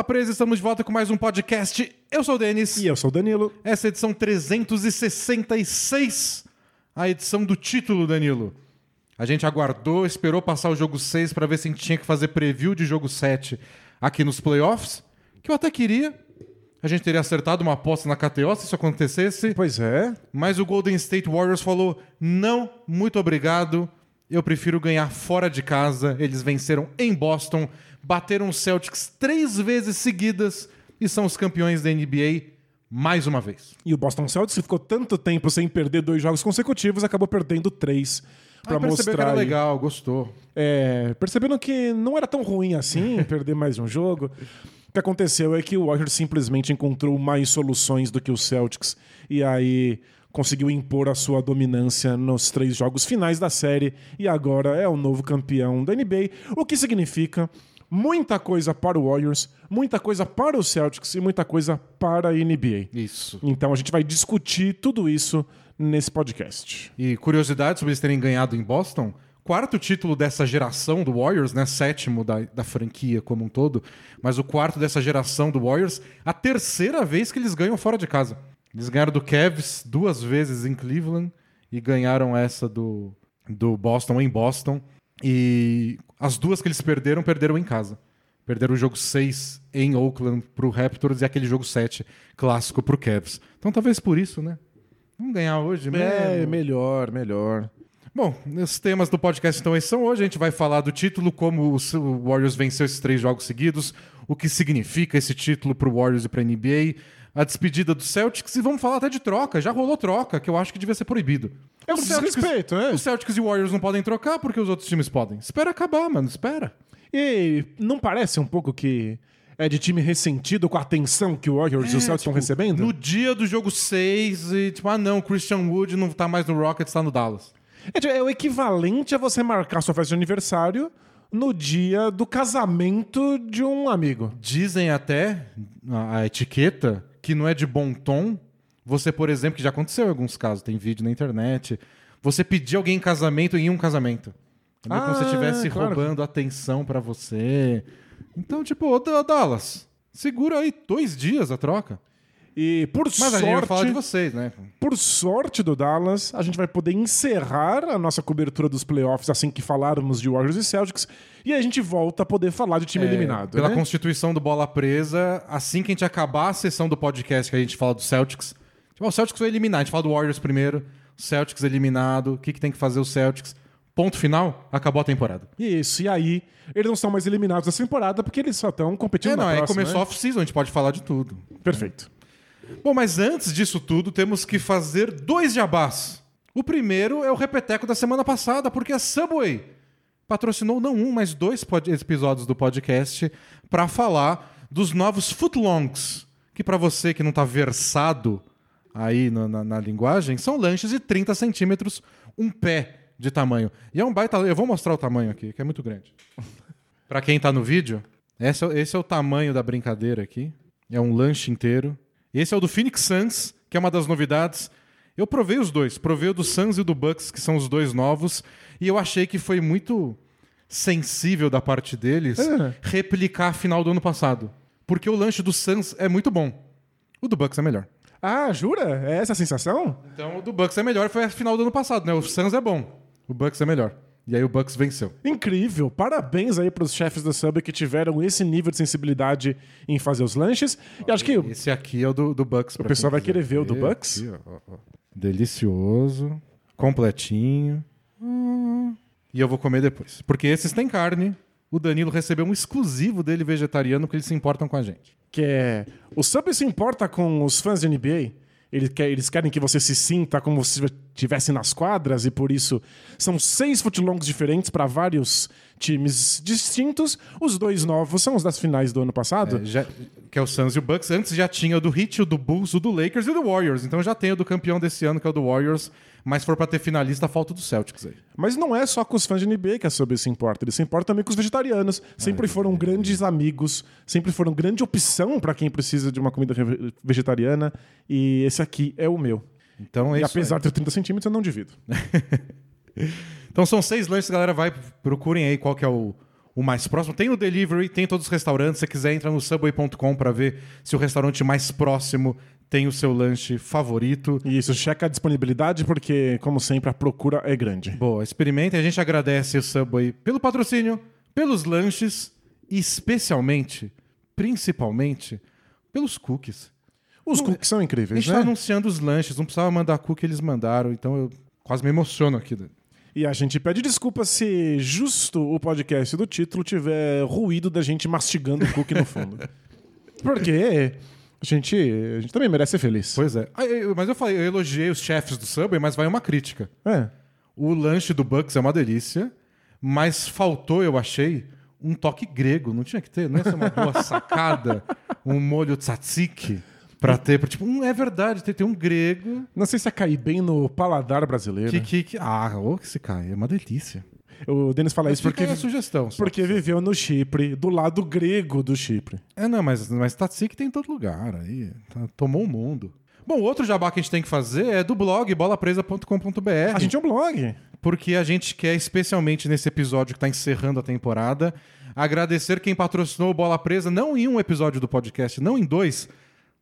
Bola Presa, estamos de volta com mais um podcast. Eu sou o Denis. E eu sou o Danilo. Essa é a edição 366, a edição do título, Danilo. A gente aguardou, esperou passar o jogo 6 para ver se a gente tinha que fazer preview de jogo 7 aqui nos playoffs, que eu até queria. A gente teria acertado uma aposta na KTO se isso acontecesse. Pois é. Mas o Golden State Warriors falou: não, muito obrigado. Eu prefiro ganhar fora de casa. Eles venceram em Boston, bateram os Celtics três vezes seguidas e são os campeões da NBA mais uma vez. E o Boston Celtics, ficou tanto tempo sem perder dois jogos consecutivos, acabou perdendo três para ah, mostrar. que era legal, gostou. É, percebendo que não era tão ruim assim perder mais um jogo. O que aconteceu é que o Warriors simplesmente encontrou mais soluções do que o Celtics e aí conseguiu impor a sua dominância nos três jogos finais da série e agora é o novo campeão da NBA, o que significa muita coisa para o Warriors, muita coisa para o Celtics e muita coisa para a NBA. Isso. Então a gente vai discutir tudo isso nesse podcast. E curiosidade sobre eles terem ganhado em Boston, quarto título dessa geração do Warriors, né? Sétimo da, da franquia como um todo, mas o quarto dessa geração do Warriors, a terceira vez que eles ganham fora de casa. Eles ganharam do Cavs duas vezes em Cleveland e ganharam essa do, do Boston em Boston. E as duas que eles perderam, perderam em casa. Perderam o jogo 6 em Oakland pro Raptors e aquele jogo 7 clássico pro Cavs. Então talvez por isso, né? Vamos ganhar hoje mesmo. É, melhor, melhor. Bom, os temas do podcast então são hoje. A gente vai falar do título, como o Warriors venceu esses três jogos seguidos, o que significa esse título pro Warriors e pra NBA, a despedida do Celtics e vamos falar até de troca. Já rolou troca, que eu acho que devia ser proibido. É um desrespeito, é. Os Celtics e Warriors não podem trocar porque os outros times podem. Espera acabar, mano, espera. E não parece um pouco que é de time ressentido com a atenção que o Warriors é, e o Celtics estão tipo, recebendo? No dia do jogo 6, e tipo, ah não, o Christian Wood não tá mais no Rockets, tá no Dallas. É, tipo, é o equivalente a você marcar sua festa de aniversário no dia do casamento de um amigo. Dizem até a etiqueta que não é de bom tom. Você, por exemplo, que já aconteceu em alguns casos, tem vídeo na internet, você pedir alguém em casamento em um casamento. É ah, como se estivesse claro. roubando atenção para você. Então, tipo, ô Dallas, segura aí dois dias a troca. E por Mas sorte. a gente falar de vocês, né? Por sorte do Dallas, a gente vai poder encerrar a nossa cobertura dos playoffs assim que falarmos de Warriors e Celtics. E a gente volta a poder falar de time É, eliminado. Pela né? constituição do Bola Presa, assim que a gente acabar a sessão do podcast que a gente fala do Celtics, tipo, o Celtics vai eliminar, a gente fala do Warriors primeiro, Celtics eliminado, o que, que tem que fazer o Celtics. Ponto final, acabou a temporada. Isso, e aí eles não são mais eliminados dessa temporada porque eles só estão competindo É, não, na aí próxima, começou né? off-season, a gente pode falar de tudo. Perfeito. Bom, mas antes disso tudo, temos que fazer dois jabás. O primeiro é o repeteco da semana passada, porque a Subway patrocinou não um, mas dois episódios do podcast para falar dos novos footlongs, que para você que não tá versado aí no- na, na linguagem, são lanches de 30 centímetros, um pé de tamanho. E é um baita... Eu vou mostrar o tamanho aqui, que é muito grande. Para quem tá no vídeo, esse é, esse é o tamanho da brincadeira aqui. É um lanche inteiro. Esse é o do Phoenix Suns, que é uma das novidades. Eu provei os dois, provei o do Suns e o do Bucks, que são os dois novos, e eu achei que foi muito sensível da parte deles É. replicar a final do ano passado. Porque o lanche do Suns é muito bom. O do Bucks é melhor. Ah, jura? É essa a sensação? Então o do Bucks é melhor, foi a final do ano passado, né? O Suns é bom, o Bucks é melhor. E aí o Bucks venceu. Incrível. Parabéns aí pros chefes da Subway que tiveram esse nível de sensibilidade em fazer os lanches. E acho que o Esse aqui é o do, do Bucks. pra pessoal vai querer quiser ver o do Bucks? Aqui, ó, ó. Delicioso, completinho. Hum. E eu vou comer depois. Porque esses têm carne. O Danilo recebeu um exclusivo dele vegetariano que eles se importam com a gente. que é o Subway se importa com os fãs de NBA. Eles querem que você se sinta como se estivesse nas quadras e por isso são seis footlongs diferentes para vários times distintos. Os dois novos são os das finais do ano passado. É, já- que é o Suns e o Bucks. Antes já tinha o do Heat, o do Bulls, o do Lakers e o do Warriors. Então já tem o do campeão desse ano, que é o do Warriors. Mas se for pra ter finalista, falta do Celtics aí. Mas não é só com os fãs de NBA que a Subway se importa. Ele se importa também com os vegetarianos. Sempre foram grandes amigos, sempre foram grande opção para quem precisa de uma comida vegetariana. E esse aqui é o meu. Então é e isso apesar aí. de ter 30 centímetros, eu não divido. Então são seis lanches, galera. Vai, procurem aí qual que é o, o mais próximo. Tem o delivery, tem todos os restaurantes. Se você quiser, entra no subway.com para ver se o restaurante mais próximo tem o seu lanche favorito. Isso, checa a disponibilidade, porque, como sempre, a procura é grande. Boa, experimentem. A gente agradece o Subway pelo patrocínio, pelos lanches e especialmente, principalmente, pelos cookies. Os cookies são A incríveis, gente né? tá anunciando os lanches, não precisava mandar cookie, eles mandaram, então eu quase me emociono aqui. E a gente pede desculpa se justo o podcast do título tiver ruído da gente mastigando o cookie no fundo. Porque a gente, a gente também merece ser feliz. Pois é. Ah, eu- Mas eu falei, eu elogiei os chefes do Subway, mas vai uma crítica. É. O lanche do Bucks é uma delícia, mas faltou, eu achei, um toque grego. Não tinha que ter, não ia ser uma boa sacada, um molho tzatziki pra ter. pra, Tipo, hum, é verdade, tem, tem um grego Não sei se ia cair bem no paladar brasileiro. que, que, que- Ah, ô, que se cai, é uma delícia. O Denis fala Mas isso porque, sugestão. só. porque viveu no Chipre, do lado grego do Chipre. É, não, mas, mas tzatziki tem em todo lugar. Aí, tá- tomou o mundo. Bom, outro jabá que a gente tem que fazer é do blog bolapresa.com.br. A gente é um blog. porque a gente quer, especialmente nesse episódio que está encerrando a temporada, agradecer quem patrocinou o Bola Presa, não em um episódio do podcast, não em dois,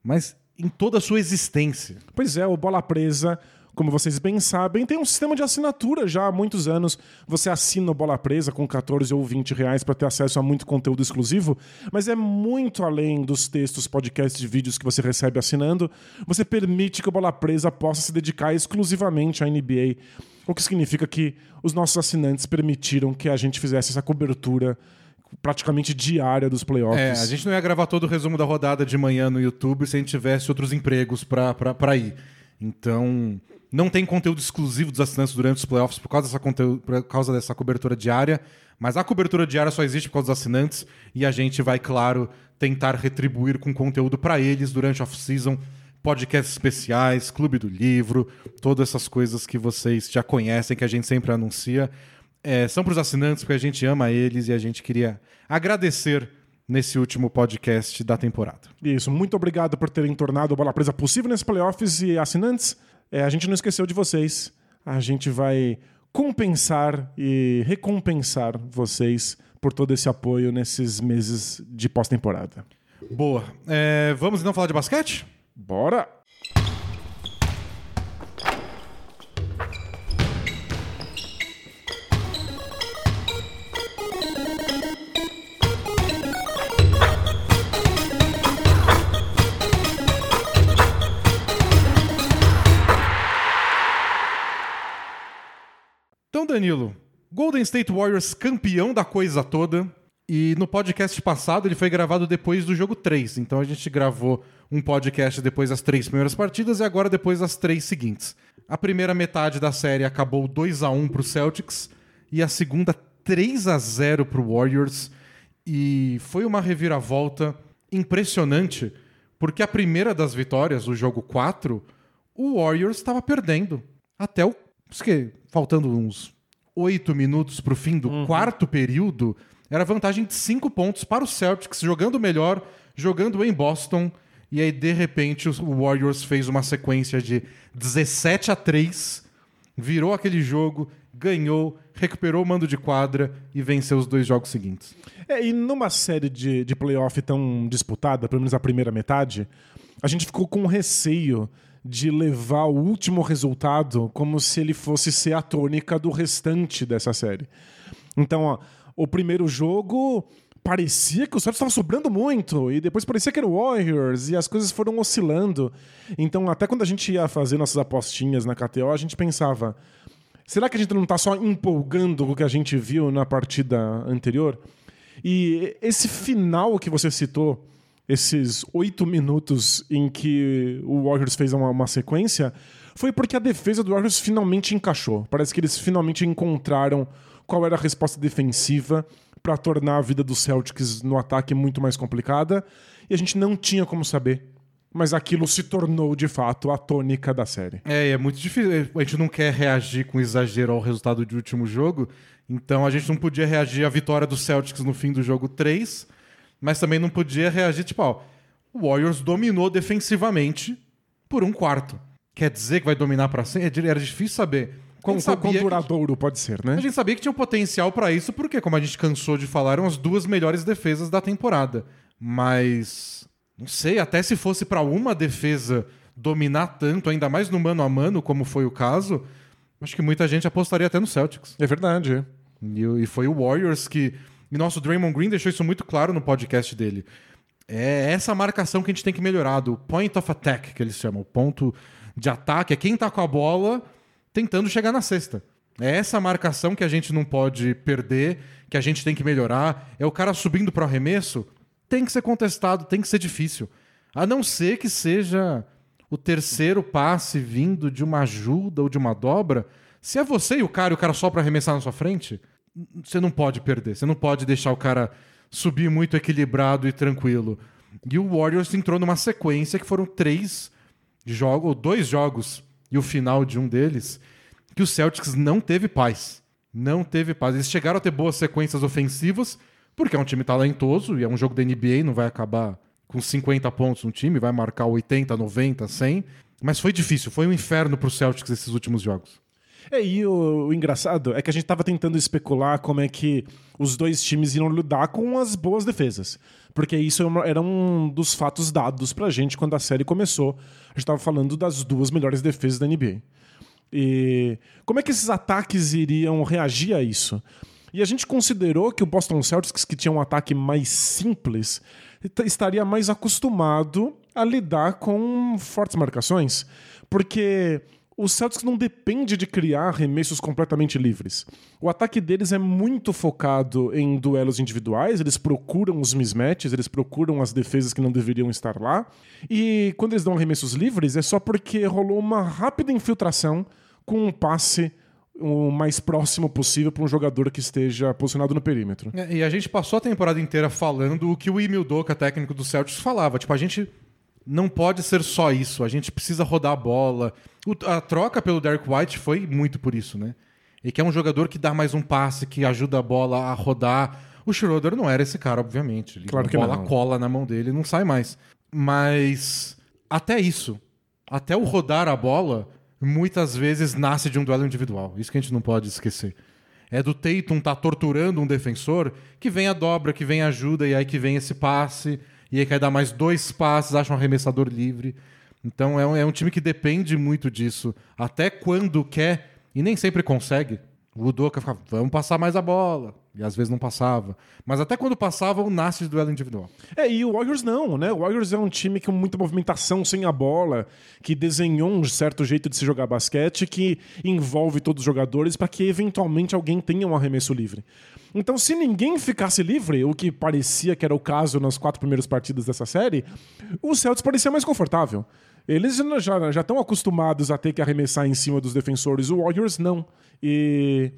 mas em toda a sua existência. Pois é, o Bola Presa, como vocês bem sabem, tem um sistema de assinatura já há muitos anos. Você assina o Bola Presa com 14 ou 20 reais para ter acesso a muito conteúdo exclusivo, mas é muito além dos textos, podcasts e vídeos que você recebe assinando. Você permite que o Bola Presa possa se dedicar exclusivamente à NBA, o que significa que os nossos assinantes permitiram que a gente fizesse essa cobertura praticamente diária dos playoffs. É, a gente não ia gravar todo o resumo da rodada de manhã no YouTube se a gente tivesse outros empregos para ir. Então, não tem conteúdo exclusivo dos assinantes durante os playoffs por causa, dessa conteúdo, por causa dessa cobertura diária. Mas a cobertura diária só existe por causa dos assinantes e a gente vai, claro, tentar retribuir com conteúdo para eles durante off-season. Podcasts especiais, Clube do Livro, todas essas coisas que vocês já conhecem, que a gente sempre anuncia. É, são para os assinantes, porque a gente ama eles e a gente queria agradecer nesse último podcast da temporada. Isso, muito obrigado por terem tornado a bola presa possível nesses playoffs e assinantes. É, a gente não esqueceu de vocês. A gente vai compensar e recompensar vocês por todo esse apoio nesses meses de pós-temporada. Boa. É, vamos então falar de basquete? Bora! Danilo, Golden State Warriors campeão da coisa toda. E no podcast passado ele foi gravado depois do jogo 3. Então a gente gravou um podcast depois das três primeiras partidas e agora depois das três seguintes. A primeira metade da série acabou 2 a 1 pro Celtics e a segunda 3 a 0 pro Warriors. E foi uma reviravolta impressionante, porque a primeira das vitórias, o jogo 4, o Warriors estava perdendo. Até o. que Faltando uns oito minutos para o fim do quarto período, era vantagem de cinco pontos para o Celtics, jogando melhor, jogando em Boston. E aí, de repente, o Warriors fez uma sequência de 17 a 3, virou aquele jogo, ganhou, recuperou o mando de quadra e venceu os dois jogos seguintes. É, e numa série de, de playoff tão disputada, pelo menos a primeira metade, a gente ficou com receio de levar o último resultado como se ele fosse ser a tônica do restante dessa série. Então, ó, o primeiro jogo parecia que o Celtics estava sobrando muito e depois parecia que era o Warriors e as coisas foram oscilando. Então, até quando a gente ia fazer nossas apostinhas na KTO, a gente pensava: será que a gente não está só empolgando o que a gente viu na partida anterior? E esse final que você citou, esses oito minutos em que o Warriors fez uma, uma sequência, foi porque a defesa do Warriors finalmente encaixou. Parece que eles finalmente encontraram qual era a resposta defensiva para tornar a vida dos Celtics no ataque muito mais complicada. E a gente não tinha como saber. Mas aquilo se tornou, de fato, a tônica da série. É, é muito difícil. A gente não quer reagir com exagero ao resultado do último jogo. Então a gente não podia reagir à vitória do Celtics no fim do jogo 3. Mas também não podia reagir, tipo, ó, o Warriors dominou defensivamente por um quarto. Quer dizer que vai dominar para sempre? Era difícil saber. Sabia quão que- duradouro pode ser, né? A gente sabia que tinha um potencial pra isso, porque, como a gente cansou de falar, eram as duas melhores defesas da temporada. Mas. Não sei, até se fosse pra uma defesa dominar tanto, ainda mais no mano a mano, como foi o caso, acho que muita gente apostaria até no Celtics. É verdade. E, e foi o Warriors que. E nosso Draymond Green deixou isso muito claro no podcast dele. É essa marcação que a gente tem que melhorar, do point of attack, que eles chamam. O ponto de ataque é quem tá com a bola tentando chegar na cesta. É essa marcação que a gente não pode perder, que a gente tem que melhorar. É o cara subindo pro arremesso, tem que ser contestado, tem que ser difícil. A não ser que seja o terceiro passe vindo de uma ajuda ou de uma dobra. Se é você e o cara e o cara só pra arremessar na sua frente, você não pode perder. Você não pode deixar o cara subir muito equilibrado e tranquilo. E o Warriors entrou numa sequência que foram três jogos, ou dois jogos, e o final de um deles, que o Celtics não teve paz. Não teve paz. Eles chegaram a ter boas sequências ofensivas, porque é um time talentoso e é um jogo da NBA, não vai acabar com 50 pontos no time, vai marcar 80, 90, 100. Mas foi difícil, foi um inferno pro Celtics esses últimos jogos. É, e o, o engraçado é que a gente tava tentando especular como é que os dois times iam lidar com as boas defesas. Porque isso era uma- era um dos fatos dados pra gente quando a série começou. A gente tava falando das duas melhores defesas da NBA. E como é que esses ataques iriam reagir a isso? E a gente considerou que o Boston Celtics, que tinha um ataque mais simples, estaria mais acostumado a lidar com fortes marcações, porque o Celtics não depende de criar arremessos completamente livres. O ataque deles é muito focado em duelos individuais, eles procuram os mismatches, eles procuram as defesas que não deveriam estar lá. E quando eles dão arremessos livres, é só porque rolou uma rápida infiltração com um passe o mais próximo possível para um jogador que esteja posicionado no perímetro. É, E a gente passou a temporada inteira falando o que o Emil Doka, técnico do Celtics, falava. Tipo, a gente não pode ser só isso. A gente precisa rodar a bola. O- a troca pelo Derek White foi muito por isso, né? E que é um jogador que dá mais um passe, que ajuda a bola a rodar. O Schroeder não era esse cara, obviamente. Ele- Claro que a bola não. cola na mão dele e não sai mais. Mas até isso, até o rodar a bola, muitas vezes nasce de um duelo individual. Isso que a gente não pode esquecer. É do Tatum tá torturando um defensor, que vem a dobra, que vem a ajuda, e aí que vem esse passe, e aí quer dar mais dois passes, acha um arremessador livre. Então é um, é um time que depende muito disso. Até quando quer, e nem sempre consegue. O Udoka ficava, vamos passar mais a bola. E às vezes não passava. Mas até quando passava, nasce de duelo individual. É, e o Warriors não, né? O Warriors é um time com muita movimentação sem a bola, que desenhou um certo jeito de se jogar basquete que envolve todos os jogadores para que eventualmente alguém tenha um arremesso livre. Então, se ninguém ficasse livre, o que parecia que era o caso nas quatro primeiras partidas dessa série, o Celtics parecia mais confortável. Eles já estão acostumados a ter que arremessar em cima dos defensores, o Warriors não. E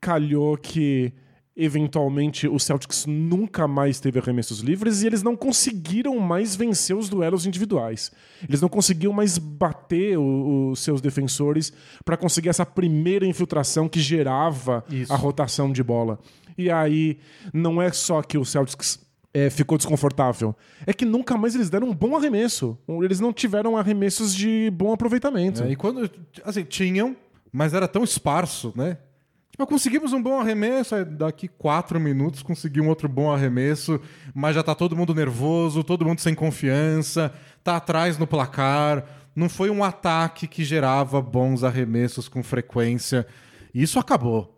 calhou que eventualmente o Celtics nunca mais teve arremessos livres e eles não conseguiram mais vencer os duelos individuais. Eles não conseguiam mais bater os seus defensores para conseguir essa primeira infiltração que gerava Isso. a rotação de bola. E aí não é só que o Celtics é, ficou desconfortável, é que nunca mais eles deram um bom arremesso. Eles não tiveram arremessos de bom aproveitamento. É, e quando. Assim, tinham, mas era tão esparso, né? Tipo, conseguimos um bom arremesso, daqui quatro minutos consegui um outro bom arremesso, mas já tá todo mundo nervoso, todo mundo sem confiança, tá atrás no placar. Não foi um ataque que gerava bons arremessos com frequência. E isso acabou.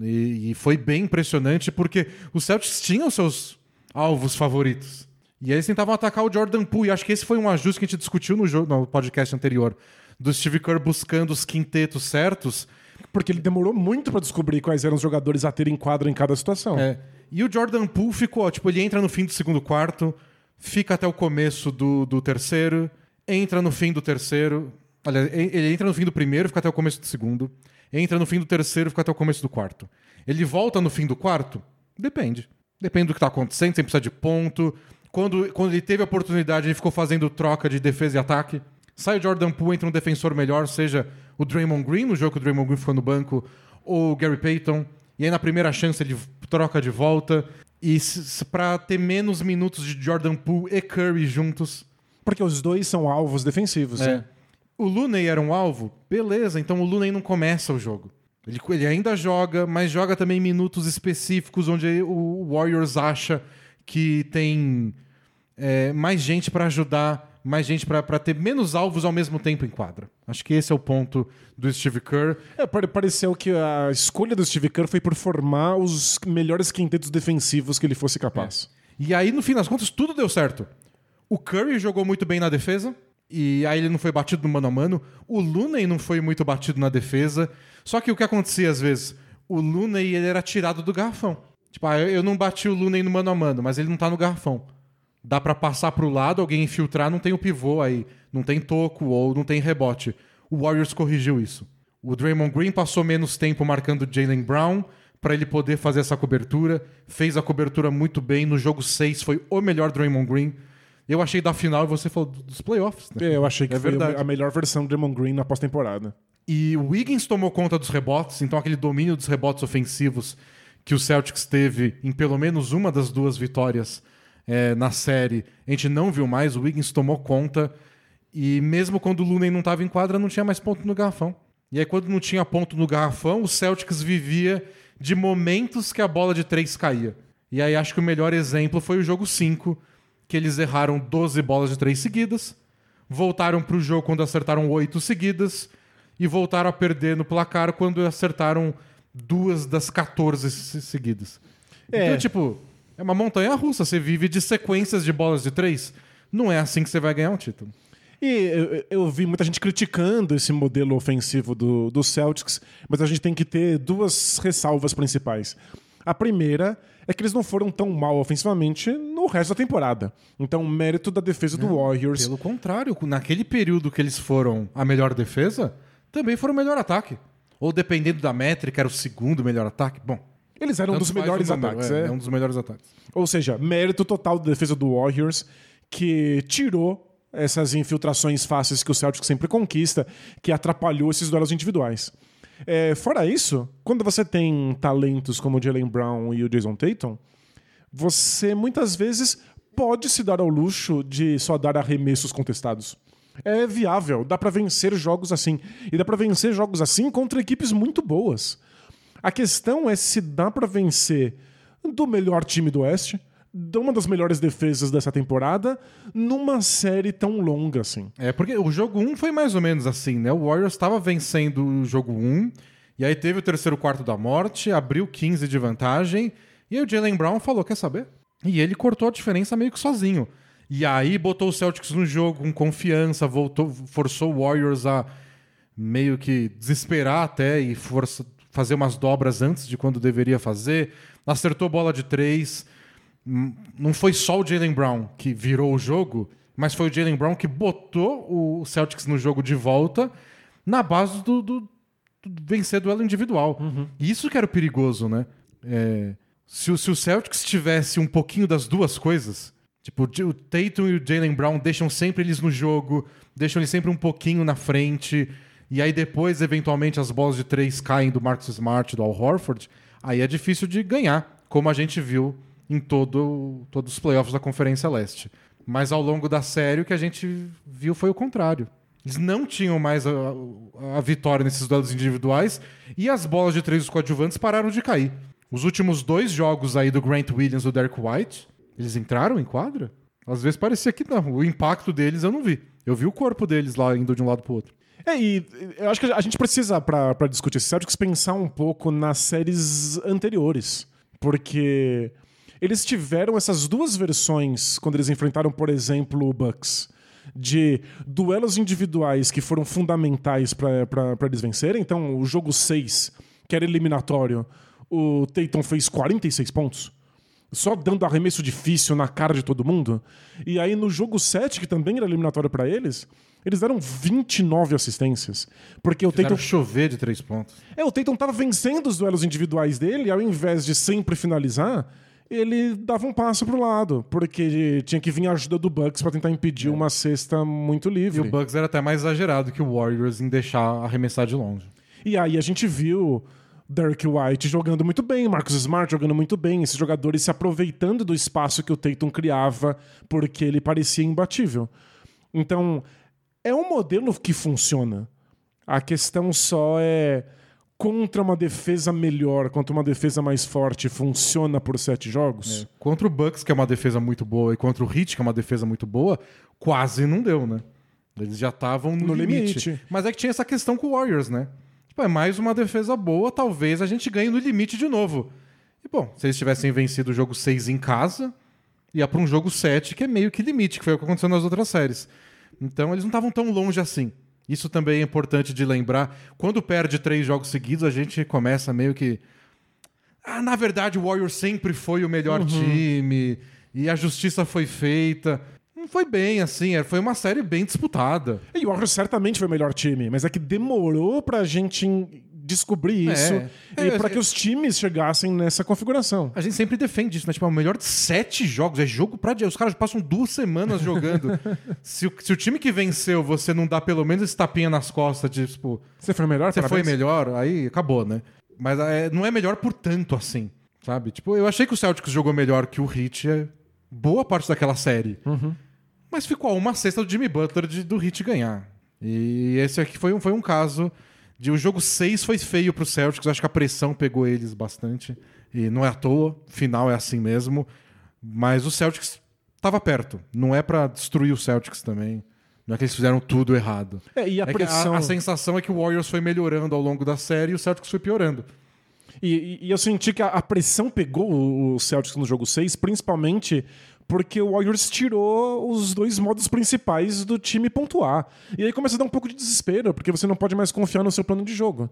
E, e foi bem impressionante porque os Celtics tinham seus alvos favoritos. E eles tentavam atacar o Jordan Poole. E acho que esse foi um ajuste que a gente discutiu no, no podcast anterior. Do Steve Kerr buscando os quintetos certos. Porque ele demorou muito para descobrir quais eram os jogadores a ter em quadra em cada situação. É. E o Jordan Poole ficou, tipo, ele entra no fim do segundo quarto, fica até o começo do, do terceiro, entra no fim do terceiro. Aliás, ele entra no fim do primeiro, fica até o começo do segundo. Entra no fim do terceiro, fica até o começo do quarto. Ele volta no fim do quarto? Depende. Depende do que tá acontecendo, sem precisar de ponto. Quando, quando ele teve a oportunidade, ele ficou fazendo troca de defesa e ataque. Sai o Jordan Poole, entra um defensor melhor, seja o Draymond Green, no jogo que o Draymond Green ficou no banco, ou o Gary Payton. E aí, na primeira chance, ele troca de volta. E pra ter menos minutos de Jordan Poole e Curry juntos. Porque os dois são alvos defensivos. É. O Looney era um alvo? Beleza, então o Looney não começa o jogo. Ele, ele ainda joga, mas joga também minutos específicos onde o Warriors acha que tem é, mais gente para ajudar, mais gente para ter menos alvos ao mesmo tempo em quadra. Acho que esse é o ponto do Steve Kerr. É, pareceu que a escolha do Steve Kerr foi por formar os melhores quintetos defensivos que ele fosse capaz. É. E aí, no fim das contas, tudo deu certo. O Curry jogou muito bem na defesa, e aí ele não foi batido no mano a mano. O Looney não foi muito batido na defesa. Só que o que acontecia às vezes? O Looney ele era tirado do garrafão. Tipo, ah, eu não bati o Looney no mano a mano, mas ele não tá no garrafão. Dá para passar pro lado, alguém infiltrar, não tem o pivô aí. Não tem toco ou não tem rebote. O Warriors corrigiu isso. O Draymond Green passou menos tempo marcando Jalen Brown para ele poder fazer essa cobertura. Fez a cobertura muito bem. No jogo 6 foi o melhor Draymond Green. Eu achei da final e você falou dos playoffs. Né? É, eu achei que é foi verdade. a melhor versão do Draymond Green na pós-temporada. E o Wiggins tomou conta dos rebotes, então aquele domínio dos rebotes ofensivos que o Celtics teve em pelo menos uma das duas vitórias é, na série, a gente não viu mais. O Wiggins tomou conta. E mesmo quando o Looney não estava em quadra, não tinha mais ponto no garrafão. E aí, quando não tinha ponto no garrafão, o Celtics vivia de momentos que a bola de três caía. E aí, acho que o melhor exemplo foi o jogo 5, que eles erraram 12 bolas de três seguidas, voltaram para o jogo quando acertaram oito seguidas e voltaram a perder no placar quando acertaram duas das 14 seguidas. É. Então, tipo, é uma montanha russa. Você vive de sequências de bolas de três. Não é assim que você vai ganhar um título. E eu, eu, vi muita gente criticando esse modelo ofensivo do, do Celtics, mas a gente tem que ter duas ressalvas principais. A primeira é que eles não foram tão mal ofensivamente no resto da temporada. Então, mérito da defesa do Warriors. Pelo contrário, naquele período que eles foram a melhor defesa, também foram o melhor ataque. Ou dependendo da métrica, era o segundo melhor ataque. Bom. Eles eram um dos melhores ataques. É, é, é um dos melhores ataques. Ou seja, mérito total da defesa do Warriors, que tirou essas infiltrações fáceis que o Celtic sempre conquista, que atrapalhou esses duelos individuais. É, fora isso, quando você tem talentos como o Jalen Brown e o Jason Tatum, você muitas vezes pode se dar ao luxo de só dar arremessos contestados. É viável, dá para vencer jogos assim. E dá para vencer jogos assim contra equipes muito boas. A questão é se dá para vencer do melhor time do Oeste, de uma das melhores defesas dessa temporada, numa série tão longa assim. É, porque o jogo 1 foi mais ou menos assim, né? O Warriors estava vencendo o jogo 1, e aí teve o terceiro quarto da morte, abriu 15 de vantagem, e aí o Jalen Brown falou: quer saber? E ele cortou a diferença meio que sozinho. E aí botou o Celtics no jogo com confiança, voltou, forçou o Warriors a meio que desesperar até e força, fazer umas dobras antes de quando deveria fazer. Acertou bola de três. Hum, não foi só o Jalen Brown que virou o jogo, mas foi o Jalen Brown que botou o Celtics no jogo de volta na base do, do, do vencer duelo individual. Uhum. E isso que era o perigoso, né? É, se, se o Celtics tivesse um pouquinho das duas coisas, tipo, o Tatum e o Jalen Brown deixam sempre eles no jogo, deixam eles sempre um pouquinho na frente, e aí depois, eventualmente, as bolas de três caem do Marcus Smart, do Al Horford, aí é difícil de ganhar, como a gente viu em todo, todos os playoffs da Conferência Leste. Mas ao longo da série, o que a gente viu foi o contrário. Eles não tinham mais a, a vitória nesses duelos individuais e as bolas de três dos coadjuvantes pararam de cair. Os últimos dois jogos aí do Grant Williams e do Derek White, eles entraram em quadra? Às vezes parecia que não. O impacto deles eu não vi. Eu vi o corpo deles lá indo de um lado pro outro. É, e eu acho que a gente precisa, para discutir esse Celtics, pensar um pouco nas séries anteriores. Porque eles tiveram essas duas versões quando eles enfrentaram, por exemplo, o Bucks. De duelos individuais que foram fundamentais para eles vencerem. Então, o jogo 6, que era eliminatório, o Tatum fez 46 pontos só dando arremesso difícil na cara de todo mundo. E aí no jogo 7, que também era eliminatório para eles, eles deram 29 assistências. Porque o Tatum. chover de três pontos. É, o Tatum tava vencendo os duelos individuais dele, e ao invés de sempre finalizar, ele dava um passo pro lado, porque tinha que vir a ajuda do Bucks para tentar impedir é. uma cesta muito livre. E o Bucks era até mais exagerado que o Warriors em deixar arremessar de longe. E aí a gente viu Derek White jogando muito bem, Marcus Smart jogando muito bem, esses jogadores se aproveitando do espaço que o Tatum criava porque ele parecia imbatível. Então, É um modelo que funciona. A questão só é contra uma defesa melhor, contra uma defesa mais forte, funciona por sete jogos? É. Contra o Bucks, que é uma defesa muito boa, e contra o Heat, que é uma defesa muito boa, quase não deu, né? Eles já estavam no, No limite. limite. Mas é que tinha essa questão com o Warriors, né? Tipo, é mais uma defesa boa, talvez a gente ganhe no limite de novo. E bom, se eles tivessem vencido o jogo 6 em casa, ia para um jogo 7, que é meio que limite, que foi o que aconteceu nas outras séries. Então eles não estavam tão longe assim. Isso também é importante de lembrar. Quando perde três jogos seguidos, a gente começa meio que. Ah, na verdade, o Warriors sempre foi o melhor time e a justiça foi feita. Não foi bem assim, é, foi uma série bem disputada. E o Warriors certamente foi o melhor time, mas é que demorou pra gente descobrir É. isso É, e é- que os times chegassem nessa configuração. A gente sempre defende isso, né? Tipo, é o melhor de sete jogos. É jogo pra dia. Os caras passam duas semanas jogando. se, o, se o time que venceu, você não dá pelo menos esse tapinha nas costas de, tipo, Você foi melhor? você foi melhor, aí acabou, né? Mas é, não é melhor por tanto assim, sabe? Tipo, eu achei que o Celtics jogou melhor que o Heat boa parte daquela série. Mas ficou a uma sexta do Jimmy Butler de- do Heat ganhar. E esse aqui foi um, foi um caso de o jogo 6 foi feio pro Celtics, eu acho que a pressão pegou eles bastante. E não é à toa, final é assim mesmo. Mas o Celtics tava perto. Não é pra destruir o Celtics também. Não é que eles fizeram tudo errado. É, e a É pressão. a sensação é que o Warriors foi melhorando ao longo da série e o Celtics foi piorando. E, e- e eu senti que a, a pressão pegou o Celtics no jogo 6, principalmente porque o Warriors tirou os dois modos principais do time pontuar. E aí começa a dar um pouco de desespero, porque você não pode mais confiar no seu plano de jogo.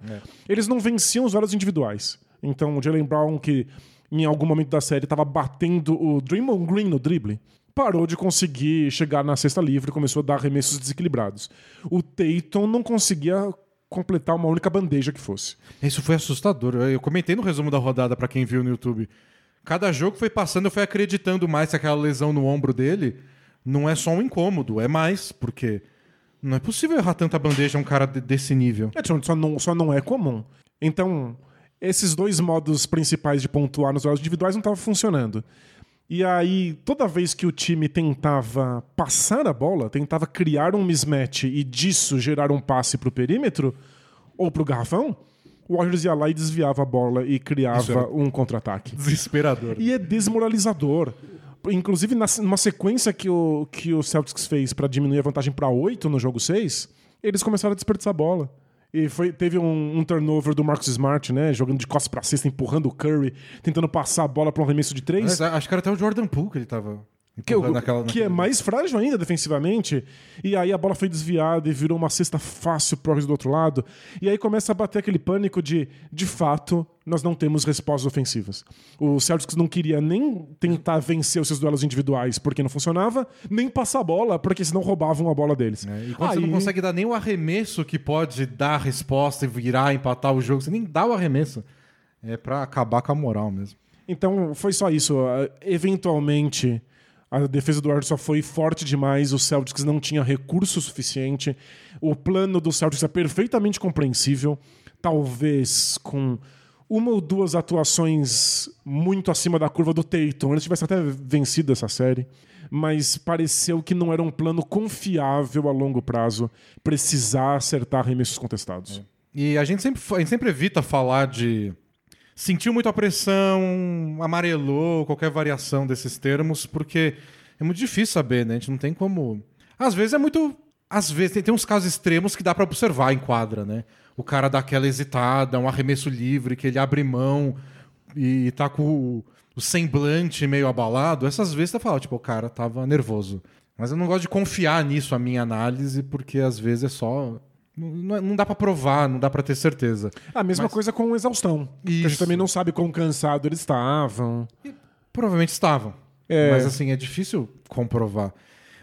Eles não venciam os duelos individuais. Então, o Jalen Brown, que em algum momento da série estava batendo o Draymond Green no drible, parou de conseguir chegar na cesta livre, começou a dar arremessos desequilibrados. O Tatum não conseguia completar uma única bandeja que fosse. Isso foi assustador. Eu comentei no resumo da rodada pra quem viu no YouTube. Cada jogo foi passando, eu fui acreditando mais que aquela lesão no ombro dele não é só um incômodo, é mais, porque não é possível errar tanta bandeja um cara de- desse nível. É, só não, só não é comum. Então, esses dois modos principais de pontuar nos duelos individuais não estavam funcionando. E aí, toda vez que o time tentava passar a bola, tentava criar um mismatch e disso gerar um passe pro perímetro ou pro garrafão, o Warriors ia lá e desviava a bola e criava um contra-ataque. Desesperador. E é desmoralizador. Inclusive, numa sequência que o, que o Celtics fez pra diminuir a vantagem pra 8 no jogo 6, eles começaram a desperdiçar a bola. E foi, teve um, um turnover do Marcus Smart, né? Jogando de costas pra cesta, empurrando o Curry, tentando passar a bola pra um arremesso de 3. Mas acho que era até o Jordan Poole que ele tava Que, empurrando o- naquela- que é naquele- mais frágil ainda defensivamente. E aí a bola foi desviada e virou uma cesta fácil pro do outro lado. E aí começa a bater aquele pânico de, de fato, nós não temos respostas ofensivas. O Celtics não queria nem tentar vencer os seus duelos individuais porque não funcionava, nem passar a bola porque senão roubavam a bola deles. É, e quando você Aí- não consegue dar nem o arremesso que pode dar a resposta e virar, empatar o jogo, você nem dá o arremesso. É pra acabar com a moral mesmo. Então foi só isso. Ah, Eventualmente, a defesa do Warriors só foi forte demais, o Celtics não tinha recurso suficiente. O plano do Celtics é perfeitamente compreensível. Talvez com uma ou duas atuações muito acima da curva do Tatum, eles tivessem até vencido essa série. Mas pareceu que não era um plano confiável a longo prazo precisar acertar arremessos contestados. E a gente sempre, a gente sempre evita falar de sentiu muito a pressão, amarelou, qualquer variação desses termos, porque é muito difícil saber, né? A gente não tem como. Às vezes é muito. Às vezes tem, tem uns casos extremos que dá pra observar em quadra, né? O cara dá aquela hesitada, um arremesso livre, que ele abre mão e tá com o, o semblante meio abalado. Essas vezes você fala, tipo, o cara tava nervoso. Mas eu não gosto de confiar nisso, a minha análise, porque às vezes é só. Não, não é- dá pra provar, não dá pra ter certeza. A mesma Mas- coisa com exaustão. que A gente Isso. também não sabe quão cansado eles estavam. Provavelmente estavam. É. Mas assim, é difícil comprovar.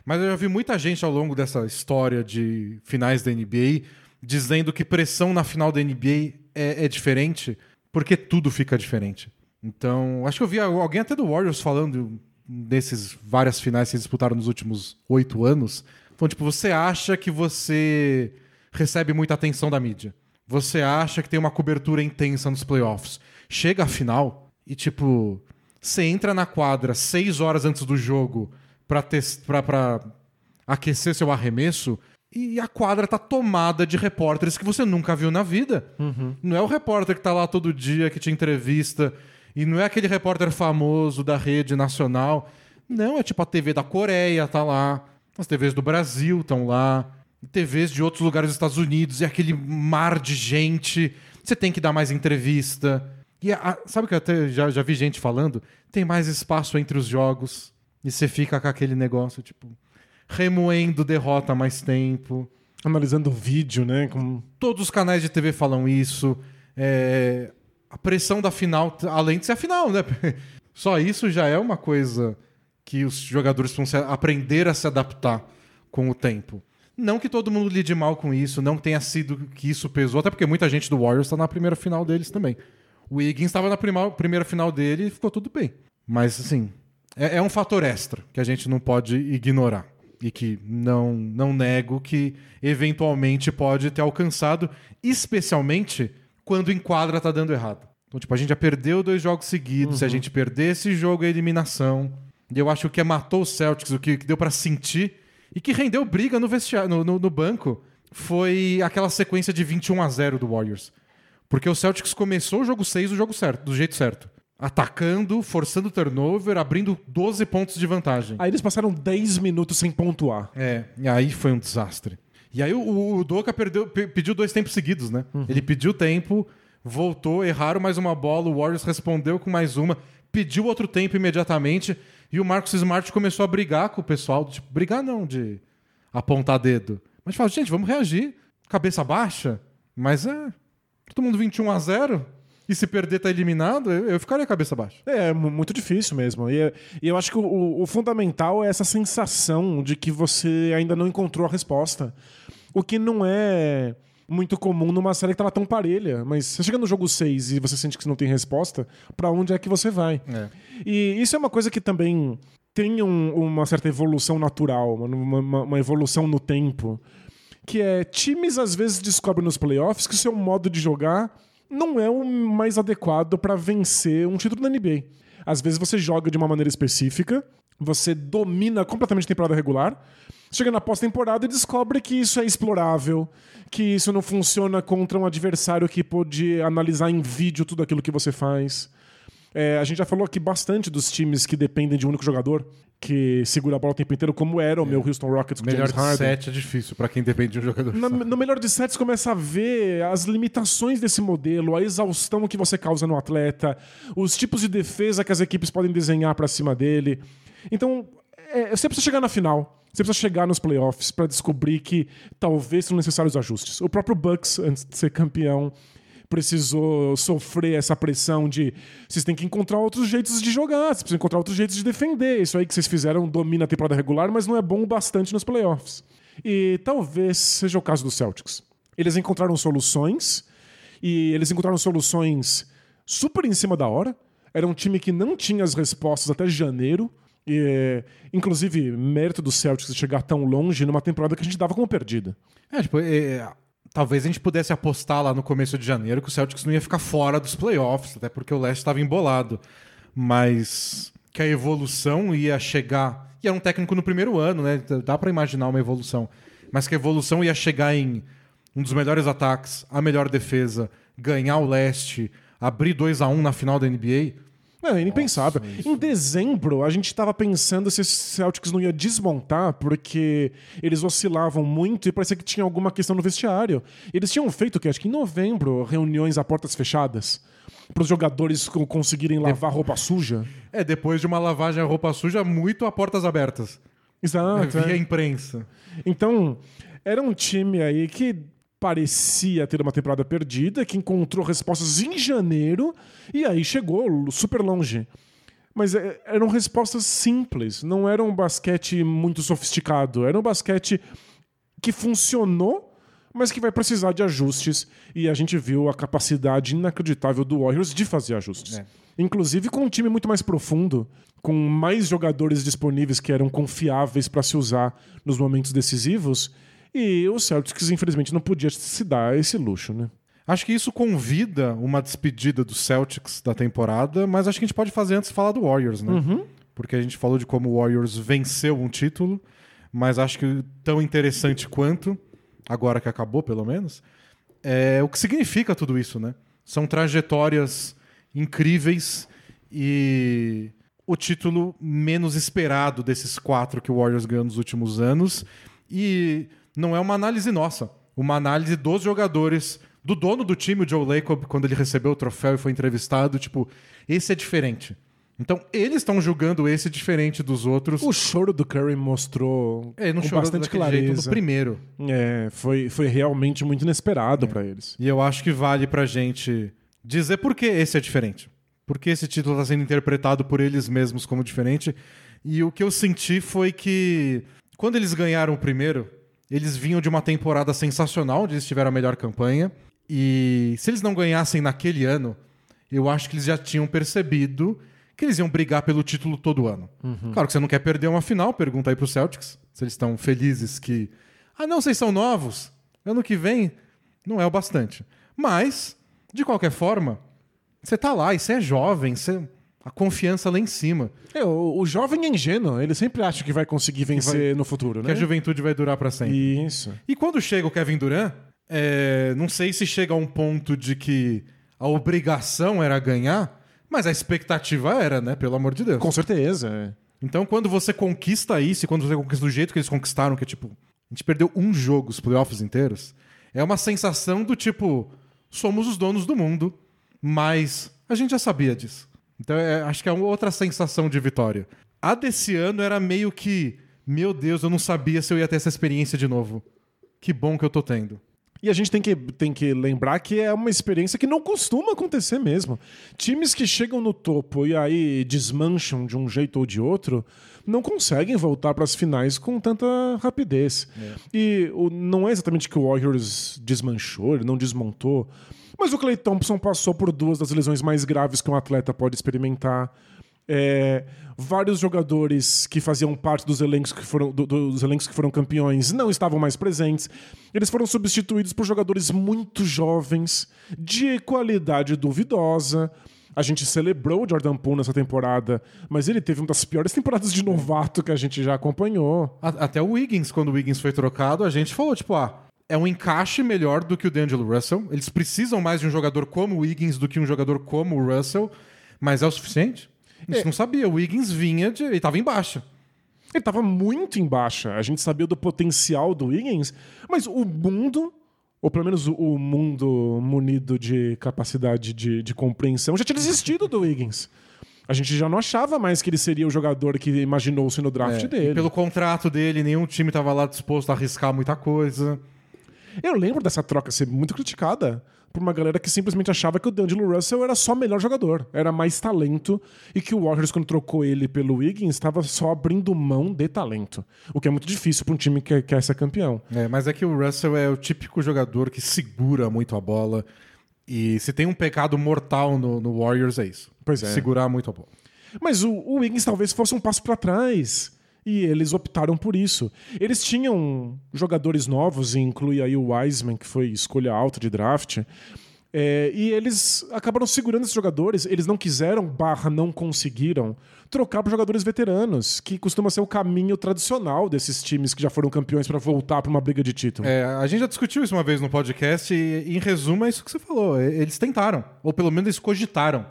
Mas eu já vi muita gente ao longo dessa história de finais da NBA dizendo que pressão na final da NBA é, é diferente porque tudo fica diferente. Então, acho que eu vi alguém até do Warriors falando desses várias finais que eles disputaram nos últimos oito anos. Então, tipo, você acha que você recebe muita atenção da mídia. Você acha que tem uma cobertura intensa nos playoffs. Chega a final e, tipo, você entra na quadra seis horas antes do jogo pra, pra, pra aquecer seu arremesso. e a quadra tá tomada de repórteres que você nunca viu na vida. Não é o repórter que tá lá todo dia, que te entrevista, e não é aquele repórter famoso da rede nacional. Não, é tipo a TV da Coreia tá lá, as TVs do Brasil estão lá, TVs de outros lugares dos Estados Unidos, e aquele mar de gente. Você tem que dar mais entrevista. E a- sabe que eu até já, já vi gente falando? Tem mais espaço entre os jogos. E você fica com aquele negócio, tipo, remoendo derrota há mais tempo. Analisando o vídeo, né? Com... Todos os canais de TV falam isso. É, A pressão da final, além de ser a final, né? Só isso já é uma coisa que os jogadores vão aprender a se adaptar com o tempo. Não que todo mundo lide mal com isso, não tenha sido que isso pesou, até porque muita gente do Warriors está na primeira final deles também. O Wiggins estava na prima- primeira final dele e ficou tudo bem. Mas, assim, é, é um fator extra que a gente não pode ignorar. E que não, não nego que eventualmente pode ter alcançado, especialmente quando em quadra tá dando errado. Então, tipo, a gente já perdeu dois jogos seguidos. Se a gente perder esse jogo, é eliminação. E eu acho que o que matou o Celtics, o que, que deu pra sentir e que rendeu briga no, vestia- no, no- no banco foi aquela sequência de 21 a 0 do Warriors. Porque o Celtics começou o jogo 6 do jogo certo, do jeito certo. Atacando, forçando o turnover, abrindo 12 pontos de vantagem. Aí eles passaram 10 minutos sem pontuar. É, e aí foi um desastre. E aí o, o Doca perdeu, pe- pediu dois tempos seguidos, né? Ele pediu tempo, voltou, erraram mais uma bola, o Warriors respondeu com mais uma, pediu outro tempo imediatamente, e o Marcos Smart começou a brigar com o pessoal, tipo, brigar não de apontar dedo, mas fala, gente, vamos reagir, cabeça baixa, mas é, todo mundo 21 a 0 e se perder tá eliminado, eu, eu ficaria cabeça baixa. É, mu- muito difícil mesmo. E, e eu acho que o, o fundamental é essa sensação de que você ainda não encontrou a resposta. O que não é muito comum numa série que tava tão parelha. Mas você chega no jogo 6 e você sente que você não tem resposta, pra onde é que você vai? É. E isso é uma coisa que também tem um- uma certa evolução natural, uma, uma- uma evolução no tempo. Que é times às vezes descobrem nos playoffs que o seu modo de jogar não é o mais adequado para vencer um título da NBA. Às vezes você joga de uma maneira específica, você domina completamente a temporada regular, chega na pós-temporada e descobre que isso é explorável, que isso não funciona contra um adversário que pode analisar em vídeo tudo aquilo que você faz. É, a gente já falou aqui bastante dos times que dependem de um único jogador, que segura a bola o tempo inteiro, como era o meu Houston Rockets com É. Melhor James de Harden. 7 é difícil pra quem depende de um jogador. Na- no melhor de sete, você começa a ver as limitações desse modelo, a exaustão que você causa no atleta, os tipos de defesa que as equipes podem desenhar pra cima dele. Então, é, você precisa chegar na final. Você precisa chegar nos playoffs pra descobrir que talvez são necessários ajustes. O próprio Bucks, antes de ser campeão, precisou sofrer essa pressão de vocês têm que encontrar outros jeitos de jogar, vocês precisam encontrar outros jeitos de defender. Isso aí que vocês fizeram domina a temporada regular, mas não é bom o bastante nos playoffs. E talvez seja o caso dos Celtics. Eles encontraram soluções e eles encontraram soluções super em cima da hora. Era um time que não tinha as respostas até janeiro. E, inclusive, mérito do Celtics chegar tão longe numa temporada que a gente dava como perdida. É, tipo, é, talvez a gente pudesse apostar lá no começo de janeiro que o Celtics não ia ficar fora dos playoffs, até porque o leste estava embolado. Mas que a evolução ia chegar. E era um técnico no primeiro ano, né? Dá pra imaginar uma evolução. Mas que a evolução ia chegar em um dos melhores ataques, a melhor defesa, ganhar o leste, abrir 2 a 1 na final da NBA. Não, é impensável. Em dezembro, a gente estava pensando se esse Celtics não ia desmontar, porque eles oscilavam muito e parecia que tinha alguma questão no vestiário. Eles tinham feito, que acho que em novembro, reuniões a portas fechadas, para os jogadores co- conseguirem lavar roupa suja. É, depois de uma lavagem a roupa suja muito a portas abertas. Exato. Via é. imprensa. Então, era um time aí que parecia ter uma temporada perdida, que encontrou respostas em janeiro e aí chegou super longe. Mas é, eram respostas simples, não era um basquete muito sofisticado, era um basquete que funcionou, mas que vai precisar de ajustes e a gente viu a capacidade inacreditável do Warriors de fazer ajustes. É. Inclusive com um time muito mais profundo, com mais jogadores disponíveis que eram confiáveis para se usar nos momentos decisivos. E o Celtics, infelizmente, não podia se dar esse luxo, né? Acho que isso convida uma despedida do Celtics da temporada, mas acho que a gente pode fazer antes falar do Warriors, né? Porque a gente falou de como o Warriors venceu um título, mas acho que tão interessante quanto, agora que acabou pelo menos, é o que significa tudo isso, né? São trajetórias incríveis e o título menos esperado desses quatro que o Warriors ganhou nos últimos anos. E não é uma análise nossa, uma análise dos jogadores, do dono do time, o Joe Lacob, quando ele recebeu o troféu e foi entrevistado, tipo, esse é diferente. Então, eles estão julgando esse diferente dos outros. O choro do Curry mostrou É, não com bastante daquele jeito clareza. no primeiro. É, foi, foi realmente muito inesperado pra eles. E eu acho que vale pra gente dizer por que esse é diferente. Por que esse título está sendo interpretado por eles mesmos como diferente. E o que eu senti foi que quando eles ganharam o primeiro, eles vinham de uma temporada sensacional, onde eles tiveram a melhor campanha. E se eles não ganhassem naquele ano, eu acho que eles já tinham percebido que eles iam brigar pelo título todo ano. Claro que você não quer perder uma final, pergunta aí pro Celtics, se eles estão felizes que. Ah, não, vocês são novos. Ano que vem não é o bastante. Mas, de qualquer forma, você tá lá e você é jovem, você... a confiança lá em cima. É, o, o jovem é ingênuo, ele sempre acha que vai conseguir vencer no futuro, Que né? a juventude vai durar pra sempre. Isso. E quando chega o Kevin Durant, é, não sei se chega a um ponto de que a obrigação era ganhar, mas a expectativa era, né? Pelo amor de Deus. Com certeza. é. Então, quando você conquista isso, e quando você conquista do jeito que eles conquistaram, que é tipo, a gente perdeu um jogo os playoffs inteiros, é uma sensação do tipo, somos os donos do mundo, mas a gente já sabia disso. Então, é, acho que é outra sensação de vitória. A desse ano era meio que, meu Deus, eu não sabia se eu ia ter essa experiência de novo. Que bom que eu tô tendo. E a gente tem que, tem que lembrar que é uma experiência que não costuma acontecer mesmo. Times que chegam no topo e aí desmancham de um jeito ou de outro, não conseguem voltar para as finais com tanta rapidez. E o, não é exatamente que o Warriors desmanchou, ele não desmontou, mas o Clay Thompson passou por duas das lesões mais graves que um atleta pode experimentar. É, vários jogadores que faziam parte dos elencos que foram do- dos elencos que foram campeões não estavam mais presentes. Eles foram substituídos por jogadores muito jovens, de qualidade duvidosa. A gente celebrou o Jordan Poole nessa temporada, mas ele teve uma das piores temporadas de novato que a gente já acompanhou. Até o Wiggins, quando o Wiggins foi trocado, a gente falou, tipo, ah, é um encaixe melhor do que o D'Angelo Russell. Eles precisam mais de um jogador como o Wiggins do que um jogador como o Russell, mas é o suficiente? A gente É. não sabia. O Wiggins vinha de. Ele tava em baixa. Ele estava muito em baixa. A gente sabia do potencial do Wiggins, mas o mundo, ou pelo menos o, mundo munido de capacidade de, de compreensão, já tinha desistido do Wiggins. A gente já não achava mais que ele seria o jogador que imaginou-se no draft É, dele. e Pelo contrato dele, nenhum time tava lá disposto a arriscar muita coisa. Eu lembro dessa troca ser muito criticada por uma galera que simplesmente achava que o D'Angelo Russell era só melhor jogador, era mais talento, e que o Warriors, quando trocou ele pelo Wiggins, estava só abrindo mão de talento. O que é muito difícil para um time que quer ser campeão. É, mas é que o Russell é o típico jogador que segura muito a bola. E se tem um pecado mortal no, no Warriors, é isso. Pois é. Segurar muito a bola. Mas o, o Wiggins talvez fosse um passo para trás. E eles optaram por isso. Eles tinham jogadores novos, e inclui aí o Wiseman, que foi escolha alta de draft. É, e eles acabaram segurando esses jogadores. Eles não quiseram, barra, não conseguiram, trocar por jogadores veteranos, que costuma ser o caminho tradicional desses times que já foram campeões para voltar para uma briga de título. É, a gente já discutiu isso uma vez no podcast e, em resumo, é isso que você falou. Eles tentaram, ou pelo menos eles cogitaram.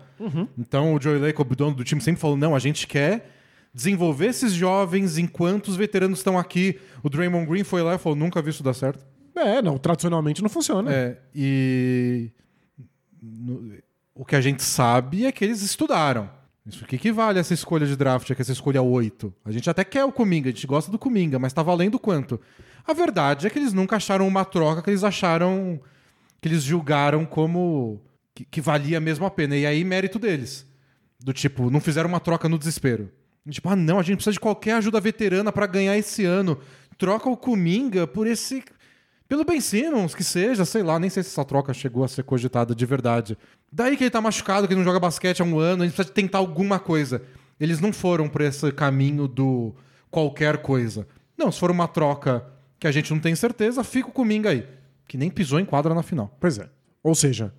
Então o Joey Lacob, o dono do time, sempre falou: não, a gente quer desenvolver esses jovens enquanto os veteranos estão aqui. O Draymond Green foi lá e falou: nunca vi isso dar certo. É, não, tradicionalmente não funciona. É, e no- o que a gente sabe é que eles estudaram. Isso o que, que vale essa escolha de draft, é que essa escolha 8? A gente até quer o Kuminga, a gente gosta do Kuminga, mas tá valendo quanto? A verdade é que eles nunca acharam uma troca que eles acharam. que eles julgaram como. que, que valia mesmo a pena. E aí, mérito deles. Do tipo, não fizeram uma troca no desespero. Tipo, ah, não, a gente precisa de qualquer ajuda veterana pra ganhar esse ano. Troca o Kuminga por esse. Pelo Ben Simmons, que seja, sei lá, nem sei se essa troca chegou a ser cogitada de verdade. Daí que ele tá machucado, que ele não joga basquete há um ano, a gente precisa tentar alguma coisa. Eles não foram por esse caminho do qualquer coisa. Não, se for uma troca que a gente não tem certeza, fica o Kuminga aí. Que nem pisou em quadra na final. Pois é. Ou seja,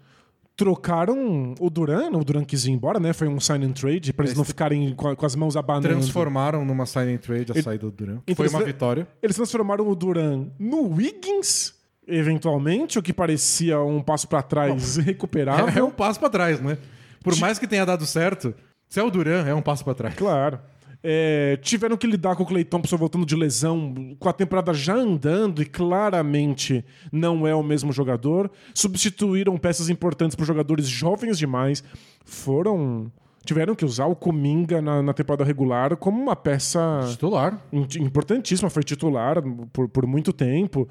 trocaram o Duran, o Duran quis ir embora, né? Foi um sign and trade para eles não ficarem com, com as mãos abanando. Transformaram numa sign and trade a saída do Duran. Então Foi uma eles- vitória. Eles transformaram o Duran no Wiggins, eventualmente, o que parecia um passo para trás É, recuperável. um passo pra trás, né? Por mais que tenha dado certo, se é o Duran, é um passo pra trás. Claro. É, tiveram que lidar com o Clay Thompson voltando de lesão, com a temporada já andando e claramente não é o mesmo jogador. Substituíram peças importantes por jogadores jovens demais. Foram. Tiveram que usar o Cominga na, na temporada regular como uma peça Titular. im- importantíssima, foi titular por, por muito tempo.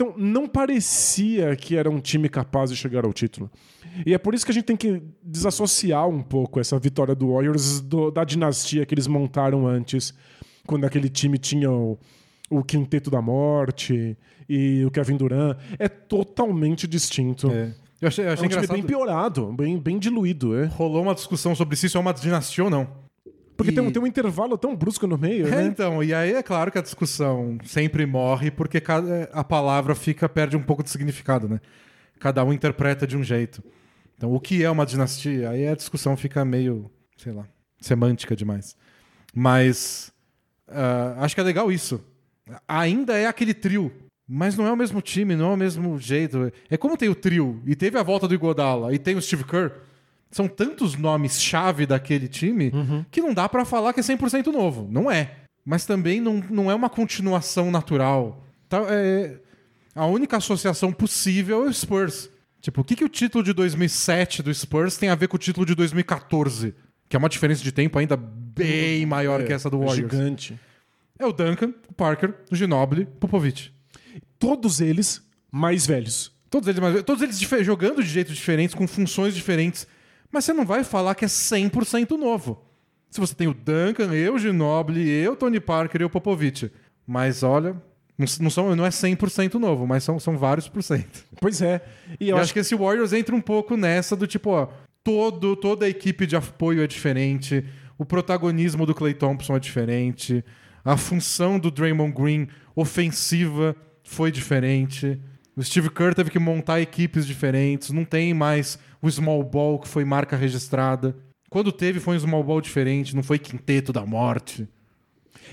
Então, não parecia que era um time capaz de chegar ao título. E é por isso que a gente tem que desassociar um pouco essa vitória do Warriors do- da dinastia que eles montaram antes, quando aquele time tinha o, o Quinteto da Morte e o Kevin Durant. É totalmente distinto. É, É. Eu achei, eu achei um time bem piorado, bem, bem diluído. É. Rolou uma discussão sobre se isso é uma dinastia ou não. Porque E- tem, um- tem um intervalo tão brusco no meio, É, né? então, e aí é claro que a discussão sempre morre porque cada, a palavra fica perde um pouco de significado, né? Cada um interpreta de um jeito. Então, o que é uma dinastia? Aí a discussão fica meio, sei lá, semântica demais. Mas ah, acho que é legal isso. Ainda é aquele trio, mas não é o mesmo time, não é o mesmo jeito. É como tem o trio e teve a volta do Igodala e tem o Steve Kerr. São tantos nomes chave daquele time que não dá pra falar que é 100% novo. Não é. Mas também não, não é uma continuação natural. Tá, é- a única associação possível é o Spurs. Tipo, o que, que o título de 2007 do Spurs tem a ver com o título de 2014? Que é uma diferença de tempo ainda bem maior que essa do Warriors. Gigante. É o Duncan, o Parker, o Ginobili, o Popovich. Todos eles mais velhos. Todos eles, mais- todos eles jogando de jeitos diferentes, com funções diferentes. Mas você não vai falar que é 100% novo. Se você tem o Duncan, eu, o Ginobili, eu, Tony Parker e o Popovich. Mas olha, não, são, não é 100% novo, mas são, são vários por cento. Pois é. E eu eu acho acho que esse Warriors entra um pouco nessa do tipo, ó, todo, toda a equipe de apoio é diferente, o protagonismo do Clay Thompson é diferente, a função do Draymond Green ofensiva foi diferente. O Steve Kerr teve que montar equipes diferentes, não tem mais o small ball que foi marca registrada. Quando teve foi um small ball diferente, não foi quinteto da morte.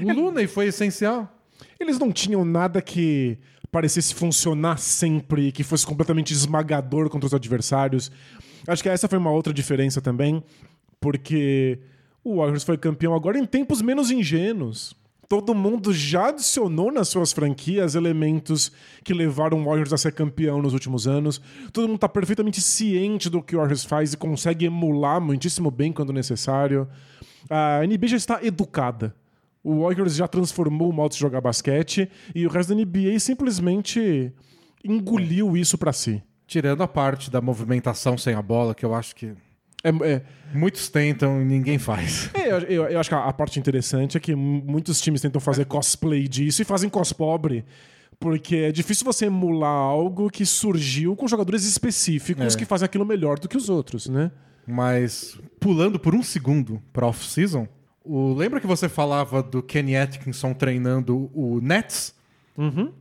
O Looney foi essencial. Eles não tinham nada que parecesse funcionar sempre, que fosse completamente esmagador contra os adversários. Acho que essa foi uma outra diferença também, porque o Warriors foi campeão agora em tempos menos ingênuos. Todo mundo já adicionou nas suas franquias elementos que levaram o Warriors a ser campeão nos últimos anos. Todo mundo está perfeitamente ciente do que o Warriors faz e consegue emular muitíssimo bem quando necessário. A NBA já está educada. O Warriors já transformou o modo de jogar basquete e o resto da NBA simplesmente engoliu isso pra si. Tirando a parte da movimentação sem a bola, que eu acho que É, é, muitos tentam e ninguém faz. é, eu, eu- eu acho que a, a parte interessante é que muitos times tentam fazer cosplay disso e fazem cos pobre. Porque é difícil você emular algo que surgiu com jogadores específicos É. que fazem aquilo melhor do que os outros, né? Mas pulando por um segundo pra off-season, lembra que você falava do Kenny Atkinson treinando o Nets?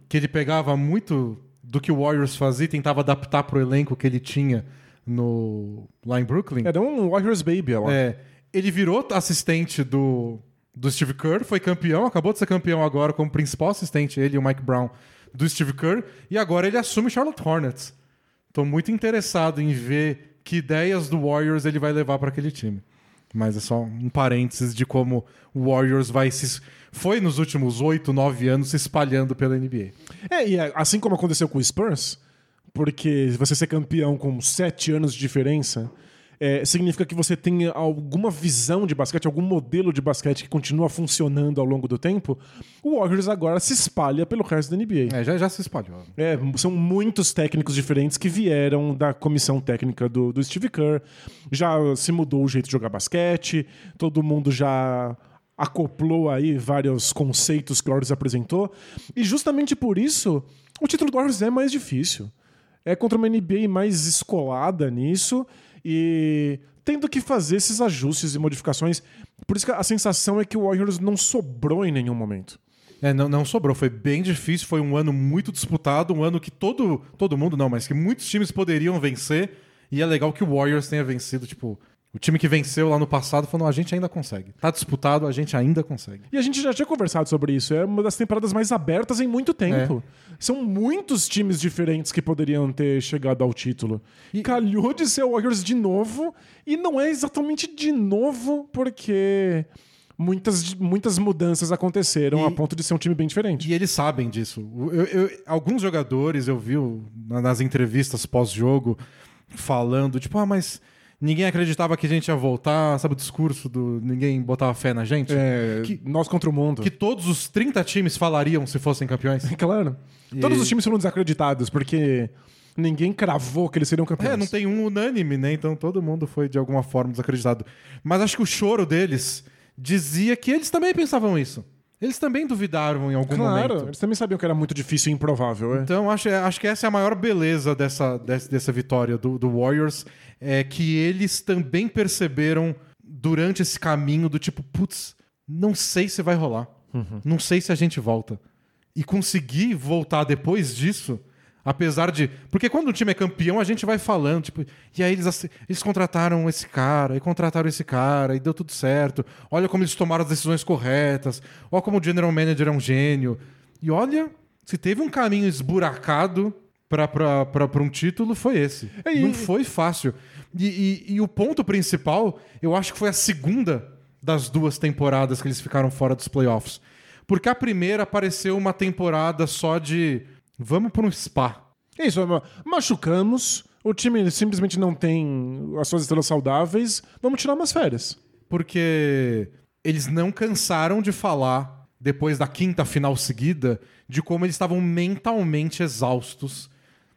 Que ele pegava muito do que o Warriors fazia e tentava adaptar pro elenco que ele tinha no, lá em Brooklyn. Era um Warriors Baby lá. É, ele virou assistente do, do Steve Kerr, foi campeão, acabou de ser campeão agora como principal assistente, ele e o Mike Brown, do Steve Kerr, e agora ele assume Charlotte Hornets. Tô muito interessado em ver que ideias do Warriors ele vai levar para aquele time. Mas é só um parênteses de como o Warriors vai se. Foi nos últimos 8, 9 anos se espalhando pela NBA. É, e é, assim como aconteceu com o Spurs, porque você ser campeão com sete anos de diferença é, significa que você tem alguma visão de basquete, algum modelo de basquete que continua funcionando ao longo do tempo. O Warriors agora se espalha pelo resto da NBA. É, já, já se espalhou. É, são muitos técnicos diferentes que vieram da comissão técnica do, do Steve Kerr. Já se mudou o jeito de jogar basquete, todo mundo já acoplou aí vários conceitos que o Warriors apresentou. E justamente por isso, o título do Warriors é mais difícil. É contra uma NBA mais escolada nisso e tendo que fazer esses ajustes e modificações. Por isso que a sensação é que o Warriors não sobrou em nenhum momento. É, não, não sobrou. Foi bem difícil. Foi um ano muito disputado. Um ano que todo, todo mundo, não, mas que muitos times poderiam vencer. E é legal que o Warriors tenha vencido, tipo, o time que venceu lá no passado falou, a gente ainda consegue. Tá disputado, a gente ainda consegue. E a gente já tinha conversado sobre isso. É uma das temporadas mais abertas em muito tempo. São muitos times diferentes que poderiam ter chegado ao título. E calhou de ser o Warriors de novo. E não é exatamente de novo, porque muitas, muitas mudanças aconteceram E- a ponto de ser um time bem diferente. E eles sabem disso. Eu- eu- alguns jogadores eu vi nas entrevistas pós-jogo falando, tipo, ah, mas ninguém acreditava que a gente ia voltar, sabe o discurso do ninguém botava fé na gente? É, Que- nós contra o mundo. Que todos os 30 times falariam se fossem campeões. Claro. E- Todos os times foram desacreditados, porque ninguém cravou que eles seriam campeões. É, não tem um unânime, né? Então todo mundo foi de alguma forma desacreditado. Mas acho que o choro deles dizia que eles também pensavam isso. Eles também duvidaram em algum Claro, momento. eles também sabiam que era muito difícil e improvável. É. Então, acho, acho que essa é a maior beleza dessa, dessa, dessa vitória do, do Warriors. É que eles também perceberam durante esse caminho do tipo, putz, não sei se vai rolar. Não sei se a gente volta. E conseguir voltar depois disso, apesar de. Porque quando o time é campeão, a gente vai falando, tipo, e aí eles, eles contrataram esse cara, e contrataram esse cara, e deu tudo certo. Olha como eles tomaram as decisões corretas. Olha como o general manager é um gênio. E olha, se teve um caminho esburacado para um título, foi esse. É, e- Não foi fácil. E, e- e o ponto principal, eu acho que foi a segunda das duas temporadas que eles ficaram fora dos playoffs. Porque a primeira pareceu uma temporada só de vamos para um spa. É isso, ma- machucamos, o time simplesmente não tem as suas estrelas saudáveis, vamos tirar umas férias. Porque eles não cansaram de falar, depois da quinta final seguida, de como eles estavam mentalmente exaustos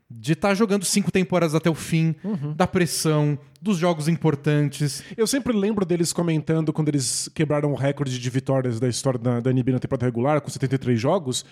de estar jogando cinco temporadas até o fim, da pressão, dos jogos importantes. Eu sempre lembro deles comentando quando eles quebraram o recorde de vitórias da história da, da NBA na temporada regular, com 73 jogos,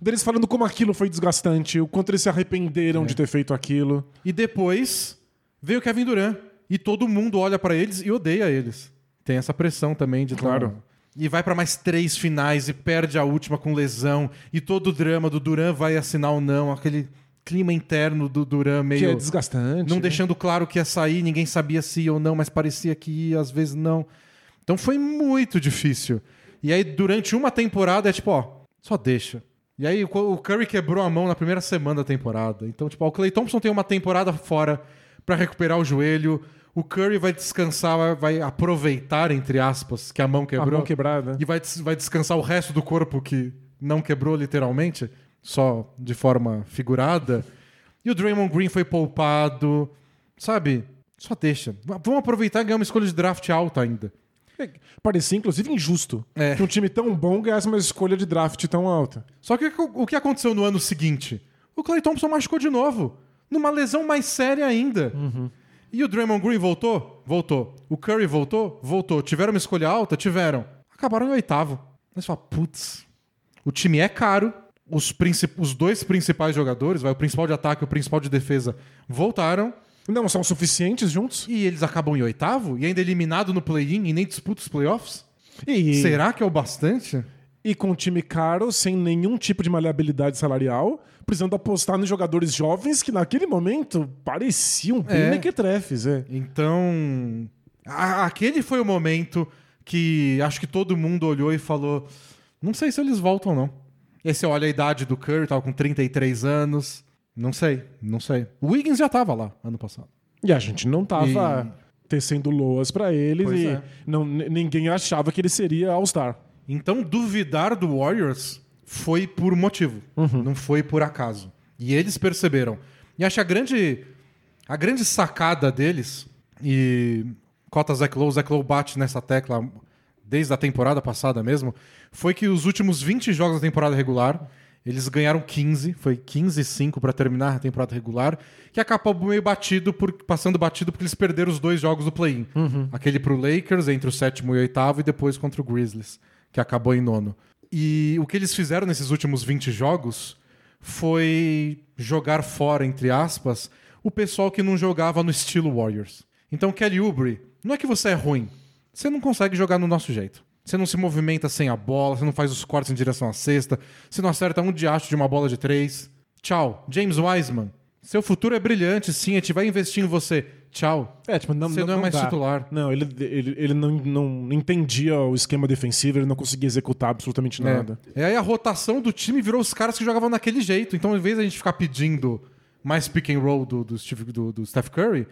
deles falando como aquilo foi desgastante, o quanto eles se arrependeram de ter feito aquilo. E depois veio o Kevin Durant. E todo mundo olha pra eles e odeia eles. Tem essa pressão também de Claro. E vai pra mais três finais e perde a última com lesão. E todo o drama do Durant vai assinar ou não. Aquele clima interno do Durant meio. Que é desgastante. Não né? deixando claro que ia sair, ninguém sabia se ia ou não, mas parecia que ia, às vezes não. Então foi muito difícil. E aí, durante uma temporada, é tipo, ó, só deixa. E aí, o Curry quebrou a mão na primeira semana da temporada. Então, tipo, ó, o Clay Thompson tem uma temporada fora pra recuperar o joelho. O Curry vai descansar, vai- aproveitar, entre aspas, que a mão A quebrou. mão quebrada. E vai, des- vai descansar o resto do corpo que não quebrou literalmente, só de forma figurada. E o Draymond Green foi poupado. Sabe? Só deixa. Vamos aproveitar e ganhar uma escolha de draft alta ainda. É, Parecia, inclusive, injusto É. que um time tão bom ganhasse uma escolha de draft tão alta. Só que o que aconteceu no ano seguinte? O Clay Thompson machucou de novo. Numa lesão mais séria ainda. E o Draymond Green voltou? Voltou. O Curry voltou? Voltou. Tiveram uma escolha alta? Tiveram. Acabaram em oitavo. Mas fala, putz, o time é caro. Os, os dois principais jogadores, vai, o principal de ataque e o principal de defesa, voltaram. Não são suficientes juntos? E eles acabam em oitavo? E ainda eliminado no play-in e nem disputa os playoffs? E, Será que é o bastante? e com um time caro, sem nenhum tipo de maleabilidade salarial, precisando apostar nos jogadores jovens que naquele momento pareciam bem É. mequetrefes. É. Então, aquele foi o momento que acho que todo mundo olhou e falou: não sei se eles voltam, não. E aí você olha a idade do Curry, tava com 33 anos. Não sei, não sei. O Wiggins já tava lá ano passado. E a gente não tava tecendo loas pra ele Pois e é. não, ninguém achava que ele seria All-Star. Então, duvidar do Warriors foi por motivo, não foi por acaso. E eles perceberam. E acho que a grande, a grande sacada deles, e cota Zach Lowe, Zach Lowe bate nessa tecla desde a temporada passada mesmo, foi que os últimos 20 jogos da temporada regular, eles ganharam 15, foi 15 e 5 para terminar a temporada regular, que acabou meio batido, por, passando batido porque eles perderam os dois jogos do play-in. Aquele pro Lakers entre o sétimo e o oitavo e depois contra o Grizzlies, que acabou em nono. E o que eles fizeram nesses últimos 20 jogos foi jogar fora, entre aspas, o pessoal que não jogava no estilo Warriors. Então, Kelly Oubre, não é que você é ruim, você não consegue jogar no nosso jeito. Você não se movimenta sem a bola, você não faz os cortes em direção à cesta, você não acerta um diacho de uma bola de três. Tchau. James Wiseman, Seu futuro é brilhante, sim, a gente vai investir em você. Tchau. É, tipo, não, Você não é mais dá. titular. Não, ele, ele, ele não, não entendia o esquema defensivo, ele não conseguia executar absolutamente nada. É. E aí a rotação do time virou os caras que jogavam daquele jeito. Então, em vez da gente ficar pedindo mais pick and roll do, do, Steve- do- do Steph Curry,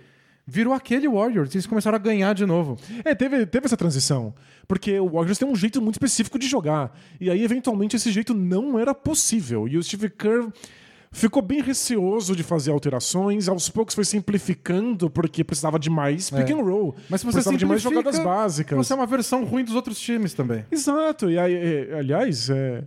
virou aquele Warriors. E eles começaram a ganhar de novo. É, teve, teve essa transição. Porque o Warriors tem um jeito muito específico de jogar. E aí, eventualmente, esse jeito não era possível. E o Steve Kerr ficou bem receoso de fazer alterações. Aos poucos foi simplificando, porque precisava de mais pick É. and roll. Mas se você precisava de mais jogadas básicas. Você é uma versão ruim dos outros times também. Exato. E aí, é, aliás, é,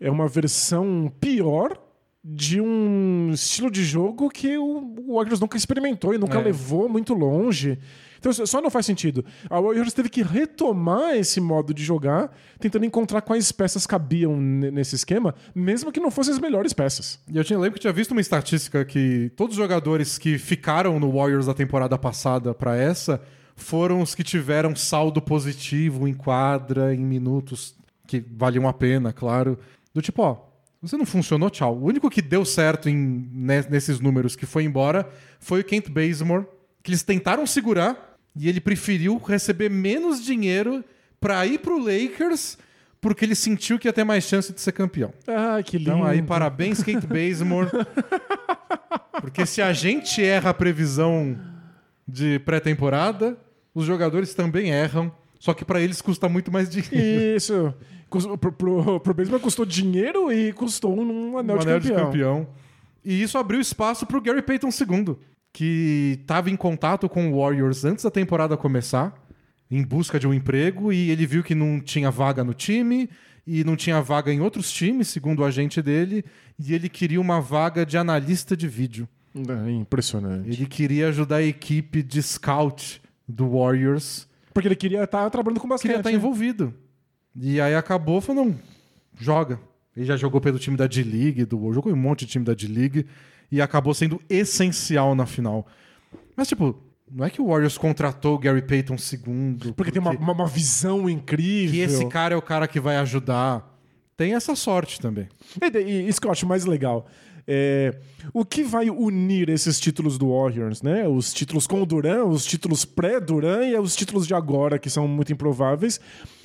é uma versão pior de um estilo de jogo que o o Warriors nunca experimentou e nunca É. levou muito longe. Então só não faz sentido. A Warriors teve que retomar esse modo de jogar, tentando encontrar quais peças cabiam ne- nesse esquema, mesmo que não fossem as melhores peças. E eu tinha, lembro que tinha visto uma estatística que todos os jogadores que ficaram no Warriors da temporada passada pra essa foram os que tiveram saldo positivo em quadra, em minutos que valiam a pena, claro. Do tipo, ó, você não funcionou, tchau. O único que deu certo em, ne- nesses números que foi embora foi o Kent Bazemore, que eles tentaram segurar e ele preferiu receber menos dinheiro pra ir pro Lakers porque ele sentiu que ia ter mais chance de ser campeão. Ah, que lindo. Então aí, parabéns, Kent Bazemore. Porque se a gente erra a previsão de pré-temporada, os jogadores também erram. Só que pra eles custa muito mais dinheiro. Isso. Pro, pro, pro Baseball custou dinheiro e custou um anel, Um de, anel campeão. de campeão. E isso abriu espaço pro Gary Payton II, que estava em contato com o Warriors antes da temporada começar, em busca de um emprego, e ele viu que não tinha vaga no time e não tinha vaga em outros times, segundo o agente dele, e ele queria uma vaga de analista de vídeo. É impressionante. Ele queria ajudar a equipe de scout do Warriors, Porque ele queria estar trabalhando com basquete. queria estar envolvido. E aí acabou falando, não, joga. Ele já jogou pelo time da D-League, do, jogou em um monte de time da D-League, e acabou sendo essencial na final. Mas, tipo, não é que o Warriors contratou o Gary Payton II. Porque tem uma, uma, uma visão incrível. que esse cara é o cara que vai ajudar. Tem essa sorte também. E, e isso que eu acho mais legal. É, o que vai unir esses títulos do Warriors, né? Os títulos com o Duran, os títulos pré-Duran e os títulos de agora, que são muito improváveis,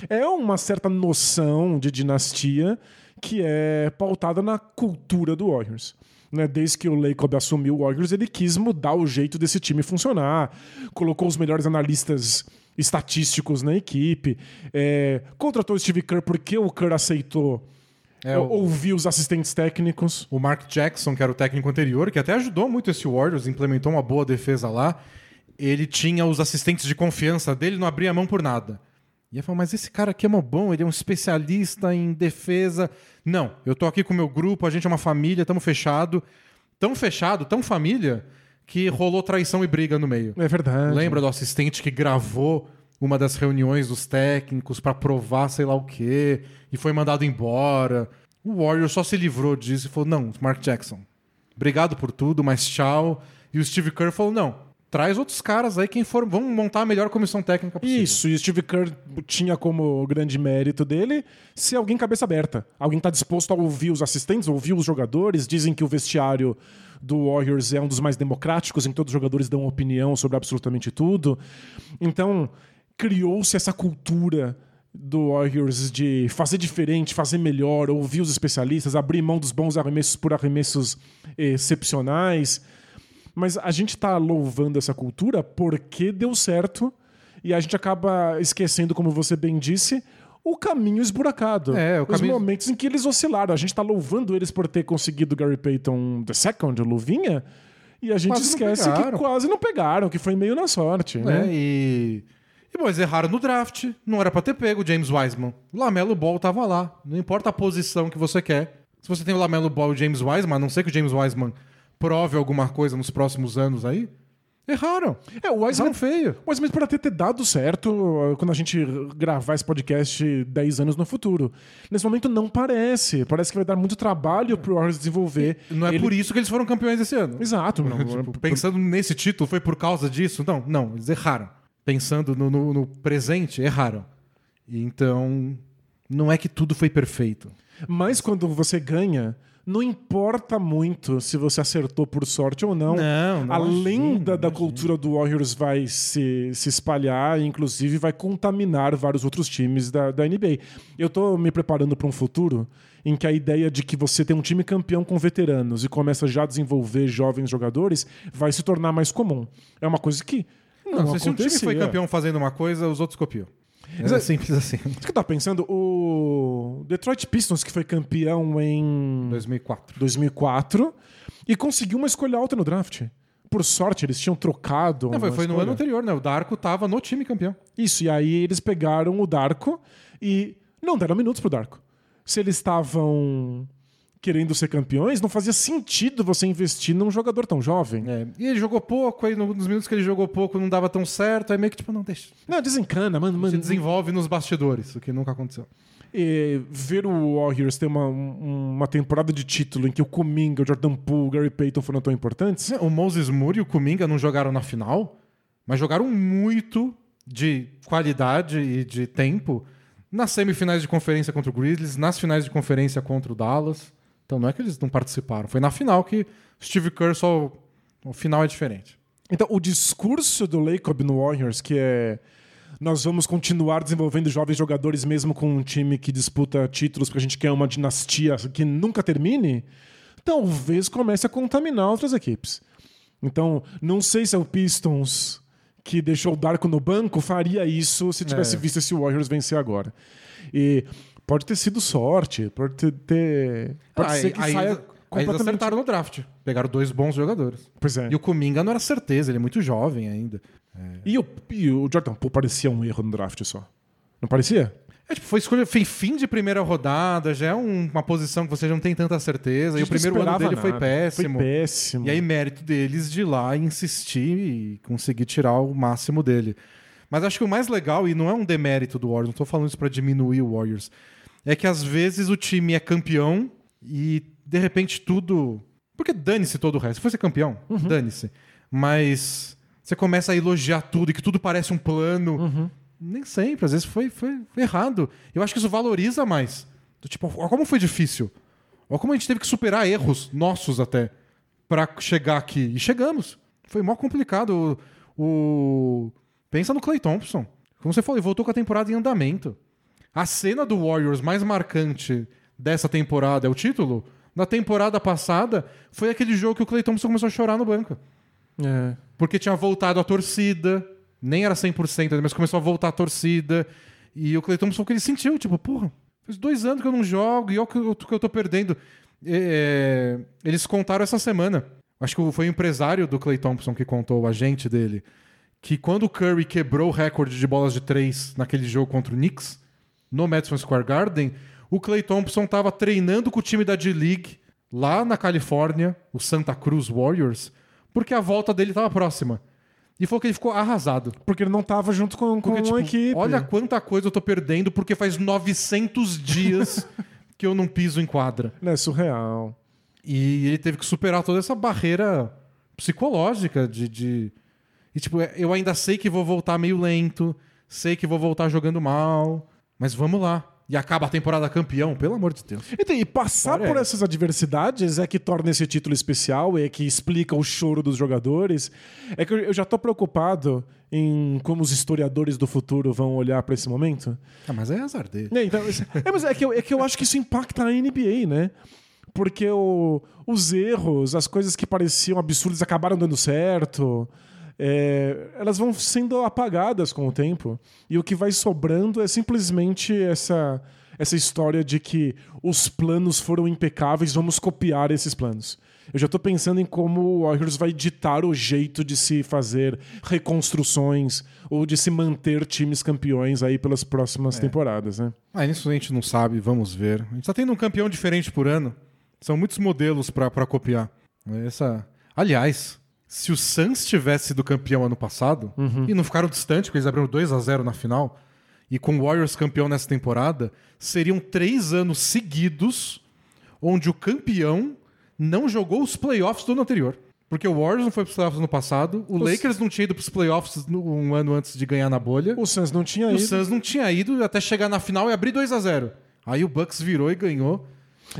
é uma certa noção de dinastia que é pautada na cultura do Warriors. Né, desde que o Lacob assumiu o Warriors, ele quis mudar o jeito desse time funcionar, colocou os melhores analistas estatísticos na equipe, é, contratou o Steve Kerr porque o Kerr aceitou É, o- ouvir os assistentes técnicos. O Mark Jackson, que era o técnico anterior, que até ajudou muito esse Warriors, implementou uma boa defesa lá. Ele tinha os assistentes de confiança dele, não abria a mão por nada. E eu falei, mas esse cara aqui é mó bom, ele é um especialista em defesa. Não, eu tô aqui com o meu grupo, a gente é uma família, estamos fechado. Tão fechado, tão família, que rolou traição e briga no meio. É verdade. Lembra do assistente que gravou uma das reuniões dos técnicos pra provar sei lá o quê e foi mandado embora? O Warrior só se livrou disso e falou: não, Mark Jackson, obrigado por tudo, mas tchau. E o Steve Kerr falou: não, traz outros caras aí, quem for, vamos montar a melhor comissão técnica possível. Isso, e Steve Kerr tinha como grande mérito dele ser alguém cabeça aberta. Alguém está disposto a ouvir os assistentes, ouvir os jogadores. Dizem que o vestiário do Warriors é um dos mais democráticos, em que todos os jogadores dão opinião sobre absolutamente tudo. Então, criou-se essa cultura do Warriors de fazer diferente, fazer melhor, ouvir os especialistas, abrir mão dos bons arremessos por arremessos excepcionais. Mas a gente tá louvando essa cultura porque deu certo e a gente acaba esquecendo, como você bem disse, o caminho esburacado. É, o Os caminho- momentos em que eles oscilaram. A gente tá louvando eles por ter conseguido Gary Payton the second, o Luvinha, e a gente Quase esquece que quase não pegaram, que foi meio na sorte. É, Né? e. E, bom, eles erraram no draft. Não era pra ter pego o James Wiseman. O Lamelo Ball tava lá. Não importa a posição que você quer. Se você tem o Lamelo Ball e o James Wiseman, a não ser que o James Wiseman prove alguma coisa nos próximos anos aí, erraram. É, o Wiseman feio. Mas mesmo para ter, ter dado certo uh, quando a gente gravar esse podcast 10 anos no futuro. Nesse momento não parece. Parece que vai dar muito trabalho pro Warriors desenvolver. Não é Ele- por isso que eles foram campeões esse ano. Exato. Não, Tipo, pensando nesse título, foi por causa disso? Não, não, eles erraram. Pensando no, no- no presente, erraram. E Então, não é que tudo foi perfeito. Mas quando você ganha não importa muito se você acertou por sorte ou não. Não, não a lenda da cultura do Warriors vai se, se espalhar e, inclusive, vai contaminar vários outros times da, da NBA. Eu tô me preparando para um futuro em que a ideia de que você tem um time campeão com veteranos e começa já a desenvolver jovens jogadores vai se tornar mais comum. É uma coisa que não, Não, se um time foi acontecia. campeão fazendo uma coisa, os outros copiam. É simples assim. Isso que eu tava pensando, o Detroit Pistons, que foi campeão em 2004. 2004 e conseguiu uma escolha alta no draft. Por sorte, eles tinham trocado. Não, foi, foi no ano anterior, né? O Darko tava no time campeão. Isso, e aí eles pegaram o Darko e não deram minutos pro Darko. Se eles estavam querendo ser campeões, não fazia sentido você investir num jogador tão jovem. É, e ele jogou pouco, aí no- nos minutos que ele jogou pouco não dava tão certo, aí meio que tipo, não, deixa. Não, desencana, mano. Se mano desenvolve nos bastidores, o que nunca aconteceu. E ver o Warriors ter uma, um- uma temporada de título em que o Kuminga, o Jordan Poole, o Gary Payton foram tão importantes. O Moses Moore e o Kuminga não jogaram na final, mas jogaram muito de qualidade e de tempo nas semifinais de conferência contra o Grizzlies, nas finais de conferência contra o Dallas. Então não é que eles não participaram, foi na final que Steve Kerr só. O final é diferente. Então, o discurso do Lacob no Warriors, que é nós vamos continuar desenvolvendo jovens jogadores mesmo com um time que disputa títulos porque a gente quer uma dinastia que nunca termine, talvez comece a contaminar outras equipes. Então, não sei se é o Pistons que deixou o Darko no banco faria isso se tivesse É. visto esse Warriors vencer agora. E pode ter sido sorte, pode ter... ter- pode ser que aí saia eles- aí eles completamente... acertaram no draft. Pegaram dois bons jogadores. Pois é. E o Kuminga não era certeza, ele é muito jovem ainda. E o, e o Jordan Poole parecia um erro no draft só. Não parecia? É, tipo, foi escolha, foi fim de primeira rodada, já é um- uma posição que você já não tem tanta certeza. E o primeiro ano dele foi nada. péssimo. Foi péssimo. E aí, mérito deles de ir lá insistir e conseguir tirar o máximo dele. Mas acho que o mais legal, e não é um demérito do Warriors, não tô falando isso pra diminuir o Warriors, é que às vezes o time é campeão e de repente tudo. Porque dane-se todo o resto. Se fosse campeão, Uhum. dane-se. Mas você começa a elogiar tudo e que tudo parece um plano. Uhum. Nem sempre, às vezes foi, foi, foi errado. Eu acho que isso valoriza mais. Tipo, ó, como foi difícil. Olha como a gente teve que superar erros nossos até pra chegar aqui. E chegamos. Foi mó complicado. O, o- Pensa no Clay Thompson. Como você falou, ele voltou com a temporada em andamento. A cena do Warriors mais marcante dessa temporada é o título. Na temporada passada, foi aquele jogo que o Clay Thompson começou a chorar no banco. É. Porque tinha voltado a torcida, nem era 100%, mas começou a voltar a torcida. E o Clay Thompson, o que ele sentiu, tipo, porra, faz dois anos que eu não jogo e olha o que eu, que eu tô perdendo. É, eles contaram essa semana, acho que foi o empresário do Clay Thompson que contou, o agente dele, que quando o Curry quebrou o recorde de bolas de três naquele jogo contra o Knicks, no Madison Square Garden, o Clay Thompson estava treinando com o time da D-League lá na Califórnia, o Santa Cruz Warriors, porque a volta dele estava próxima. E falou que ele ficou arrasado. Porque ele não tava junto com, com Porque, tipo, a equipe. olha quanta coisa eu tô perdendo porque faz 900 dias que eu não piso em quadra. É surreal. E ele teve que superar toda essa barreira psicológica de. de... E, tipo, eu ainda sei que vou voltar meio lento, sei que vou voltar jogando mal, mas vamos lá. E acaba a temporada campeão, pelo amor de Deus. E, tem- e passar por é essas adversidades é que torna esse título especial, é que explica o choro dos jogadores. É que eu, já tô preocupado em como os historiadores do futuro vão olhar pra esse momento. Ah, mas é azar dele. É, então, é, mas é que, eu, é que eu acho que isso impacta a NBA, né? Porque o- os erros, as coisas que pareciam absurdas acabaram dando certo. É, elas vão sendo apagadas com o tempo. E o que vai sobrando é simplesmente essa, essa história de que os planos foram impecáveis, vamos copiar esses planos. Eu já tô pensando em como o Warriors vai ditar o jeito de se fazer reconstruções ou de se manter times campeões aí pelas próximas temporadas, né? Ah, isso a gente não sabe, vamos ver. A gente tá tendo um campeão diferente por ano. São muitos modelos pra copiar. Essa... Aliás, se o Suns tivesse sido campeão ano passado, e não ficaram distantes, porque eles abriram 2 a 0 na final, e com o Warriors campeão nessa temporada, seriam três anos seguidos onde o campeão não jogou os playoffs do ano anterior. Porque o Warriors não foi pros playoffs no passado, o Os- Lakers não tinha ido pros playoffs no- um ano antes de ganhar na bolha. O Suns não tinha O ido. Suns não tinha ido até chegar na final e abrir 2 a 0 Aí o Bucks virou e ganhou.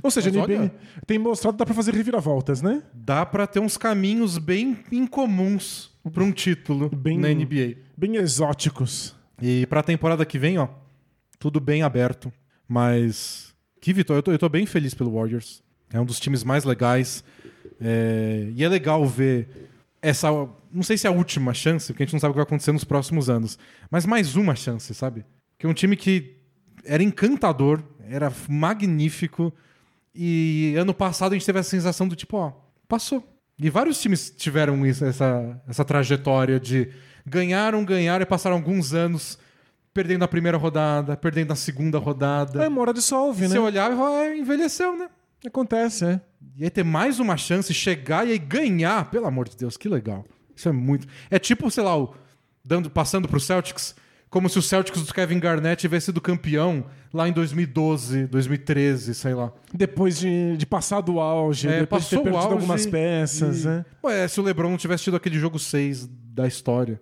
Ou seja, a Mas olha- tem mostrado que dá pra fazer reviravoltas, né? Dá pra ter uns caminhos bem incomuns pra um título Bem- na NBA. Bem exóticos. E pra temporada que vem, ó, tudo bem aberto. Mas que vitória. Eu tô, eu tô bem feliz pelo Warriors. É um dos times mais legais. É, E é legal ver essa. Não sei se é a última chance, porque a gente não sabe o que vai acontecer nos próximos anos. Mas mais uma chance, sabe? Que é um time que era encantador, era magnífico. E ano passado a gente teve a sensação do tipo, ó, passou. E vários times tiveram isso- essa, essa trajetória de ganharam, ganharam e passaram alguns anos perdendo a primeira rodada, perdendo na segunda rodada. É, uma hora dissolve, né? Você olhava e falava, "Ah, envelheceu, né? Acontece, é. E aí ter mais uma chance, chegar e aí ganhar, pelo amor de Deus, que legal. Isso é muito. É tipo, sei lá, o, dando, passando pro Celtics, como se o Celtics do Kevin Garnett tivesse sido campeão lá em 2012, 2013, sei lá. Depois de, de passar do auge, É, depois de ter perdido auge algumas peças, e- né? Ué, se o LeBron não tivesse tido aquele jogo 6 da história,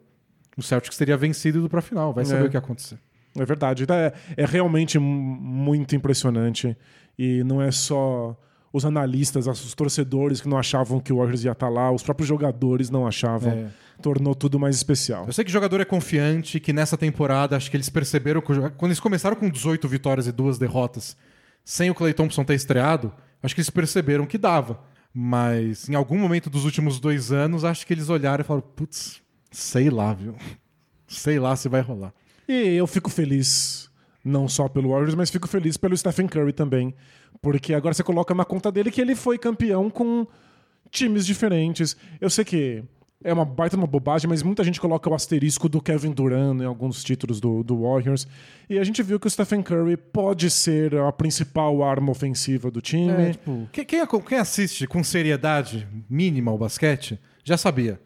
o Celtics teria vencido e ido pra final. Vai saber É. o que ia acontecer. É verdade. É, é realmente muito impressionante. E não é só os analistas, os torcedores que não achavam que o Warriors ia estar lá, os próprios jogadores não achavam. É. Tornou tudo mais especial. Eu sei que o jogador é confiante, que nessa temporada acho que eles perceberam que quando eles começaram com 18 vitórias e duas derrotas, sem o Clay Thompson ter estreado, acho que eles perceberam que dava. Mas em algum momento dos últimos dois anos, acho que eles olharam e falaram: putz, sei lá, viu? Sei lá se vai rolar. E eu fico feliz, não só pelo Warriors, mas fico feliz pelo Stephen Curry também. Porque agora você coloca na conta dele que ele foi campeão com times diferentes. Eu sei que é uma baita uma bobagem, mas muita gente coloca o asterisco do Kevin Durant em alguns títulos do, do Warriors. E a gente viu que o Stephen Curry pode ser a principal arma ofensiva do time. É, tipo, quem, quem, assiste com seriedade mínima o basquete já sabia.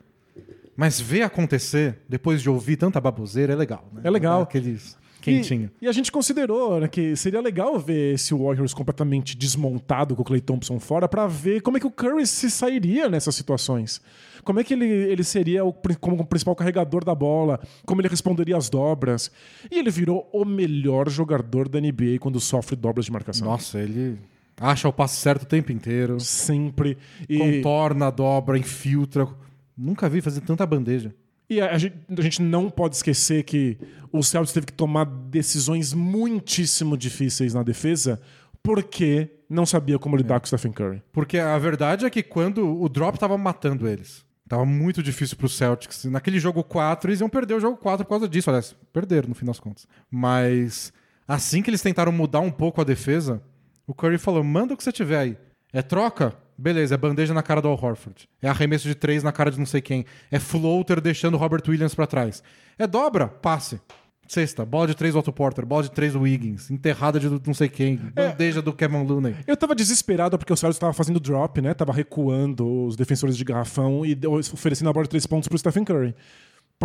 Mas ver acontecer, depois de ouvir tanta baboseira, é legal. Né? É legal. Dá Aqueles quentinho. E, e a gente considerou né, que seria legal ver esse Warriors completamente desmontado com o Clay Thompson fora pra ver como é que o Curry se sairia nessas situações. Como é que ele, ele seria o, como o principal carregador da bola, como ele responderia às dobras. E ele virou o melhor jogador da NBA quando sofre dobras de marcação. Nossa, ele acha o passe certo o tempo inteiro, Sempre. E, contorna a dobra, infiltra. Nunca vi fazer tanta bandeja. E a, gente, a gente não pode esquecer que o Celtics teve que tomar decisões muitíssimo difíceis na defesa porque não sabia como lidar com o Stephen Curry. Porque a verdade é que quando o drop tava matando eles, tava muito difícil pro Celtics. Naquele jogo 4, eles iam perder o jogo 4 por causa disso. Aliás, perderam no fim das contas. Mas assim que eles tentaram mudar um pouco a defesa, o Curry falou: manda o que você tiver aí. É troca? Beleza, é bandeja na cara do Al Horford. É arremesso de três na cara de não sei quem. É floater deixando o Robert Williams pra trás. É dobra? Passe. Sexta, bola de três do Otto Porter, bola de três do Wiggins, enterrada de não sei quem, bandeja do Kevin Looney. Eu tava desesperado porque o Celtics tava fazendo drop, né? Tava recuando os defensores de garrafão e oferecendo a bola de três pontos pro Stephen Curry.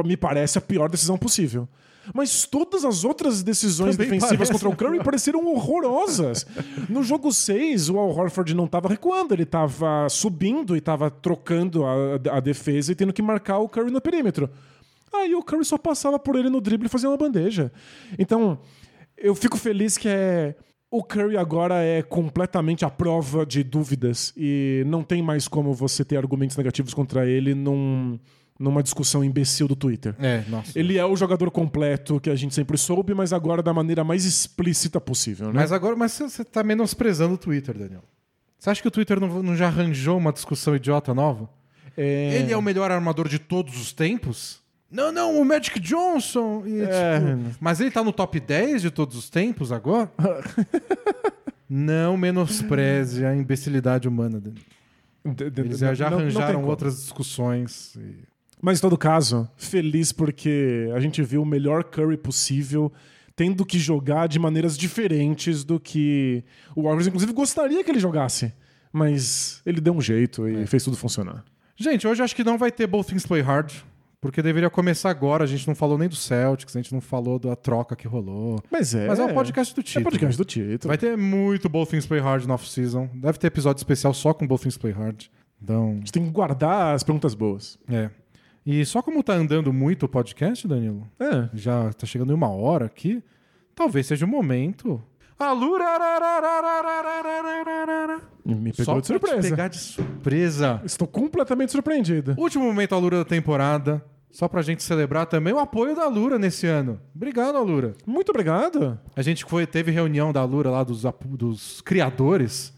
Me parece a pior decisão possível. Mas todas as outras decisões Também defensivas parece. contra o Curry pareceram horrorosas. No jogo 6, o Al Horford não tava recuando, ele tava subindo e tava trocando a, a defesa e tendo que marcar o Curry no perímetro. Aí o Curry só passava por ele no drible e fazia uma bandeja. Então, eu fico feliz que é. O Curry agora é completamente à prova de dúvidas e não tem mais como você ter argumentos negativos contra ele num, numa discussão imbecil do Twitter. É, nossa. Ele é o jogador completo que a gente sempre soube, mas agora da maneira mais explícita possível, né? Mas agora, mas você- tá menosprezando o Twitter, Daniel. Você acha que o Twitter não, não já arranjou uma discussão idiota nova? É... Ele é o melhor armador de todos os tempos? Não, não, o Magic Johnson. E, É. tipo, mas ele tá no top 10 de todos os tempos agora? não menospreze a imbecilidade humana dele. D- d- Eles já, não- não arranjaram como. outras discussões. e- Mas em todo caso, feliz porque a gente viu o melhor Curry possível, tendo que jogar de maneiras diferentes do que o Warriors, inclusive, gostaria que ele jogasse. Mas ele deu um jeito e fez tudo funcionar. Gente, hoje acho que não vai ter Both Things Play Hard. Porque deveria começar agora. A gente não falou nem do Celtics, a gente não falou da troca que rolou. Mas é. Mas é o podcast do É título. podcast do título. Vai ter muito Both Things Play Hard no off-season. Deve ter episódio especial só com Both Things Play Hard. Então, A gente tem que guardar as perguntas boas. é. E só como tá andando muito o podcast, Danilo, É. já tá chegando em uma hora aqui, talvez seja o momento. Alura! Me pegou Só de pra te surpresa. pegar de surpresa. Estou completamente surpreendido. Último momento Alura da temporada. Só pra gente celebrar também o apoio da Alura nesse ano. Obrigado, Alura. Muito obrigado. A gente foi, teve reunião da Alura lá dos, dos criadores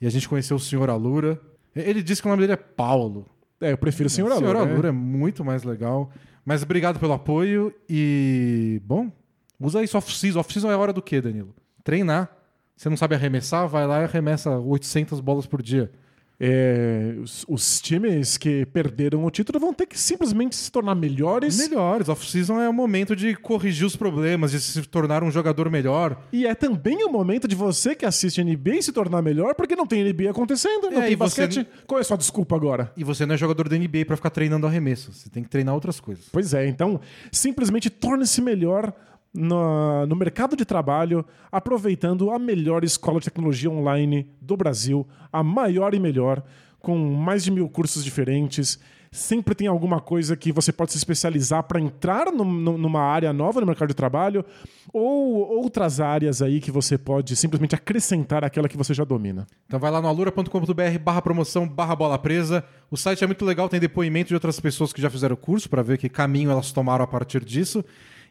e a gente conheceu o senhor Alura. Ele disse que o nome dele é Paulo. É, eu prefiro o senhor o senhor Alura. Alura é muito mais legal. Mas obrigado pelo apoio e. Bom, usa isso off-season. Off-season é hora do quê, Danilo? Treinar. Você não sabe arremessar? Vai lá e arremessa 800 bolas por dia. É, os, os times que perderam o título vão ter que simplesmente se tornar melhores. Melhores. Off-season é o momento de corrigir os problemas, de se tornar um jogador melhor. E é também o momento de você que assiste NBA se tornar melhor, porque não tem NBA acontecendo, não É, tem e você basquete. Qual é a sua desculpa agora? E você não é jogador da NBA pra ficar treinando arremesso. Você tem que treinar outras coisas. Pois é, então simplesmente torne-se melhor no, no mercado de trabalho, aproveitando a melhor escola de tecnologia online do Brasil, a maior e melhor, com mais de mil cursos diferentes. Sempre tem alguma coisa que você pode se especializar para entrar num- num- numa área nova no mercado de trabalho, ou outras áreas aí que você pode simplesmente acrescentar àquela que você já domina. Então vai lá no alura.com.br barra promoção barra bola presa. O site é muito legal, tem depoimento de outras pessoas que já fizeram o curso para ver que caminho elas tomaram a partir disso.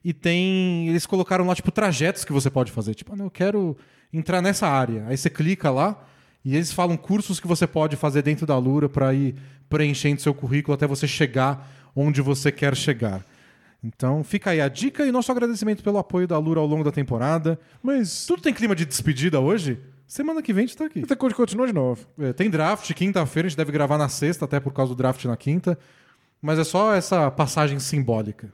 E tem. Eles colocaram lá, tipo, trajetos que você pode fazer. Tipo, ah, não, eu quero entrar nessa área. Aí você clica lá e eles falam cursos que você pode fazer dentro da Alura para ir preenchendo seu currículo até você chegar onde você quer chegar. Então fica aí a dica e nosso agradecimento pelo apoio da Alura ao longo da temporada. Mas Tudo tem clima de despedida hoje? Semana que vem a gente tá aqui. você continua de novo. É, tem draft quinta-feira, a gente deve gravar na sexta, até por causa do draft na quinta. Mas é só essa passagem simbólica.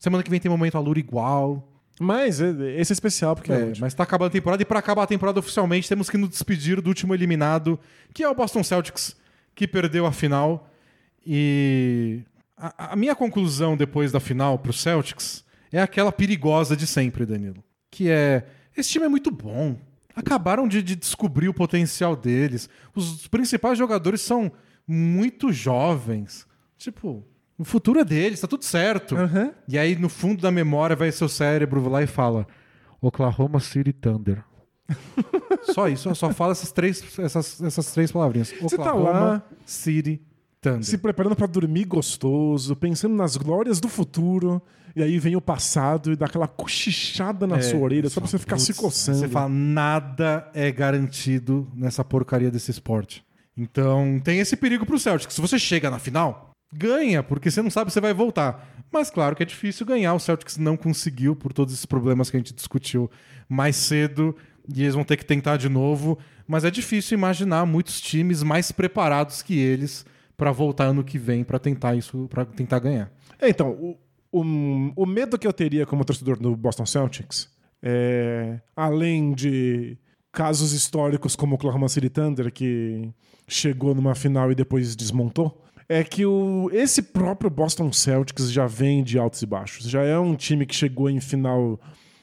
Semana que vem tem momento Alura igual. Mas é- esse é especial, porque é, É, mas tá acabando a temporada e para acabar a temporada oficialmente temos que nos despedir do último eliminado, que é o Boston Celtics, que perdeu a final. E a, a minha conclusão depois da final pro Celtics é aquela perigosa de sempre, Danilo. Que é: esse time é muito bom. Acabaram de, de descobrir o potencial deles. Os principais jogadores são muito jovens. Tipo, o futuro é deles, tá tudo certo. Aham. E aí, no fundo da memória, vai seu cérebro lá e fala: Oklahoma City Thunder. só isso, só fala essas três, essas, essas três palavrinhas. Você tá Oklahoma lá- City Thunder. se preparando pra dormir gostoso, pensando nas glórias do futuro, e aí vem o passado e dá aquela cochichada na É, sua orelha só pra você ficar se Putz, coçando. Você fala, nada é garantido nessa porcaria desse esporte. Então tem esse perigo pro Celtics. Se você chega na final, ganha, porque você não sabe se vai voltar. Mas claro que é difícil ganhar. O Celtics não conseguiu por todos esses problemas que a gente discutiu mais cedo. E eles vão ter que tentar de novo. Mas é difícil imaginar muitos times mais preparados que eles para voltar ano que vem para tentar isso, para tentar ganhar. É, então, o, o, o medo que eu teria como torcedor do Boston Celtics, é, além de casos históricos como o Oklahoma City Thunder, que chegou numa final e depois desmontou, é que o, esse próprio Boston Celtics já vem de altos e baixos. Já é um time que chegou em final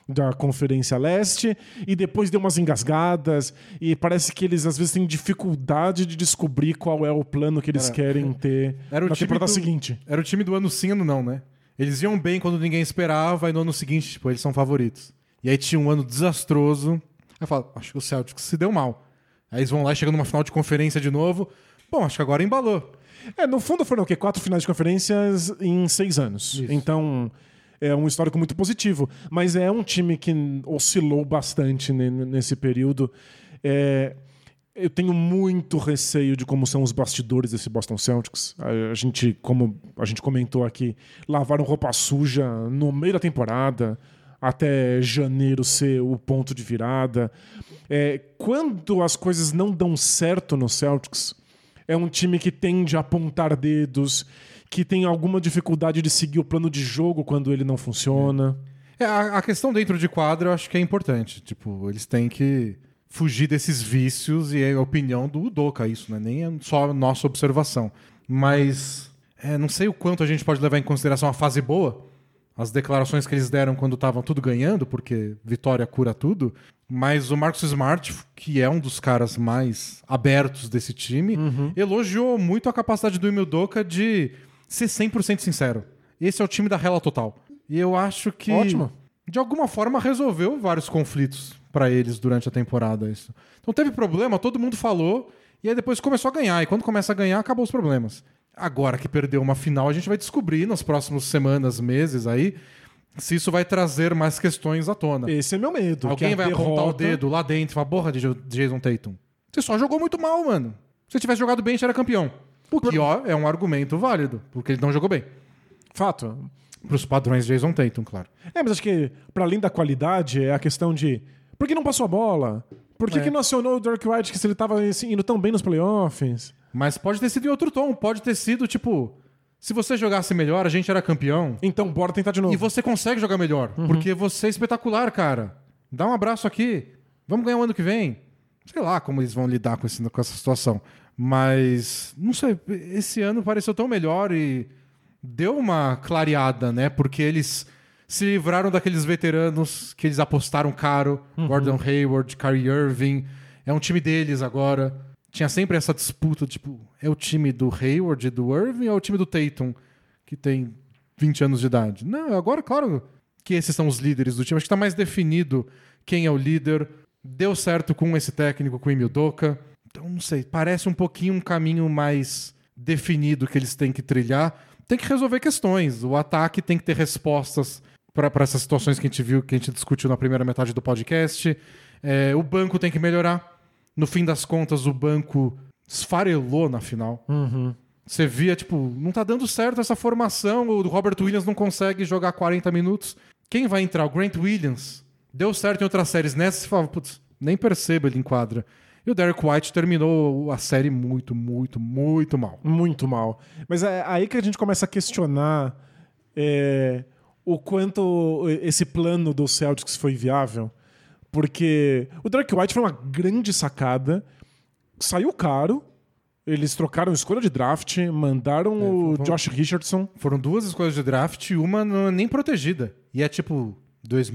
da Conferência Leste e depois deu umas engasgadas e parece que eles às vezes têm dificuldade de descobrir qual é o plano que eles Era- querem ter Era o na time temporada do- seguinte. Era o time do ano sim, ano não, né? Eles iam bem quando ninguém esperava, e no ano seguinte, tipo, eles são favoritos. E aí tinha um ano desastroso. Aí eu falo, acho que o Celtics se deu mal. Aí eles vão lá e chegam numa final de conferência de novo. Bom, acho que agora embalou. É, no fundo foram o quê? Quatro finais de conferências em seis anos. Isso. Então, é um histórico muito positivo. Mas é um time que oscilou bastante ne- nesse período. É, eu tenho muito receio de como são os bastidores desse Boston Celtics. A, a gente, como a gente comentou aqui, lavaram roupa suja no meio da temporada até janeiro ser o ponto de virada. É, quando as coisas não dão certo no Celtics, é um time que tende a apontar dedos, que tem alguma dificuldade de seguir o plano de jogo quando ele não funciona. É, a, a questão dentro de quadra eu acho que é importante. Tipo, eles têm que fugir desses vícios e é a opinião do Udoka isso, né? Nem é só nossa observação. Mas é, não sei o quanto a gente pode levar em consideração a fase boa, as declarações que eles deram quando estavam tudo ganhando, porque vitória cura tudo. Mas o Marcus Smart, que é um dos caras mais abertos desse time, elogiou muito a capacidade do Emil Doka de ser 100% sincero. Esse é o time da rela total. E eu acho que Ótimo. de alguma forma resolveu vários conflitos pra eles durante a temporada isso. Então teve problema, todo mundo falou, e aí depois começou a ganhar. E quando começa a ganhar, acabou os problemas. Agora que perdeu uma final, a gente vai descobrir nas próximas semanas, meses aí, se isso vai trazer mais questões à tona. Esse é meu medo. Alguém a vai apontar o derrota- dedo lá dentro e falar, porra, de Jason Tatum. Você só jogou muito mal, mano. Se você tivesse jogado bem, você era campeão. O que, ó, é um argumento válido, porque ele não jogou bem. Fato. Pros padrões de Jason Tatum, claro. É, mas acho que, para além da qualidade, é a questão de por que não passou a bola? Por que, É. que não acionou o Dirk White que se ele tava assim, indo tão bem nos playoffs? Mas pode ter sido em outro tom. Pode ter sido, tipo, se você jogasse melhor, a gente era campeão. Então, bora tentar de novo. E você consegue jogar melhor. Porque você é espetacular, cara. Dá um abraço aqui. Vamos ganhar o ano que vem. Sei lá como eles vão lidar com, esse, com essa situação. Mas, não sei, esse ano pareceu tão melhor e deu uma clareada, né? Porque eles se livraram daqueles veteranos que eles apostaram caro. Gordon Hayward, Kyrie Irving. É um time deles agora. Tinha sempre essa disputa, tipo, é o time do Hayward e do Irving ou é o time do Tatum, que tem 20 anos de idade? Não, agora, claro que esses são os líderes do time. Acho que tá mais definido quem é o líder. Deu certo com esse técnico, com o Emil Doka. Então, não sei, parece um pouquinho um caminho mais definido que eles têm que trilhar. Tem que resolver questões. O ataque tem que ter respostas para essas situações que a gente viu, que a gente discutiu na primeira metade do podcast. É, o banco tem que melhorar. No fim das contas, o banco esfarelou na final. Você via, tipo, não tá dando certo essa formação. O Robert Williams não consegue jogar 40 minutos. Quem vai entrar? O Grant Williams. Deu certo em outras séries. Nessa você fala, putz, nem percebo ele em quadra. E o Derek White terminou a série muito, muito, muito mal. Muito mal. Mas é aí que a gente começa a questionar é, o quanto esse plano do Celtics foi viável. Porque o Derek White foi uma grande sacada, saiu caro, eles trocaram escolha de draft, mandaram o foi- Josh Richardson. Foram duas escolhas de draft e uma não é nem protegida. E é tipo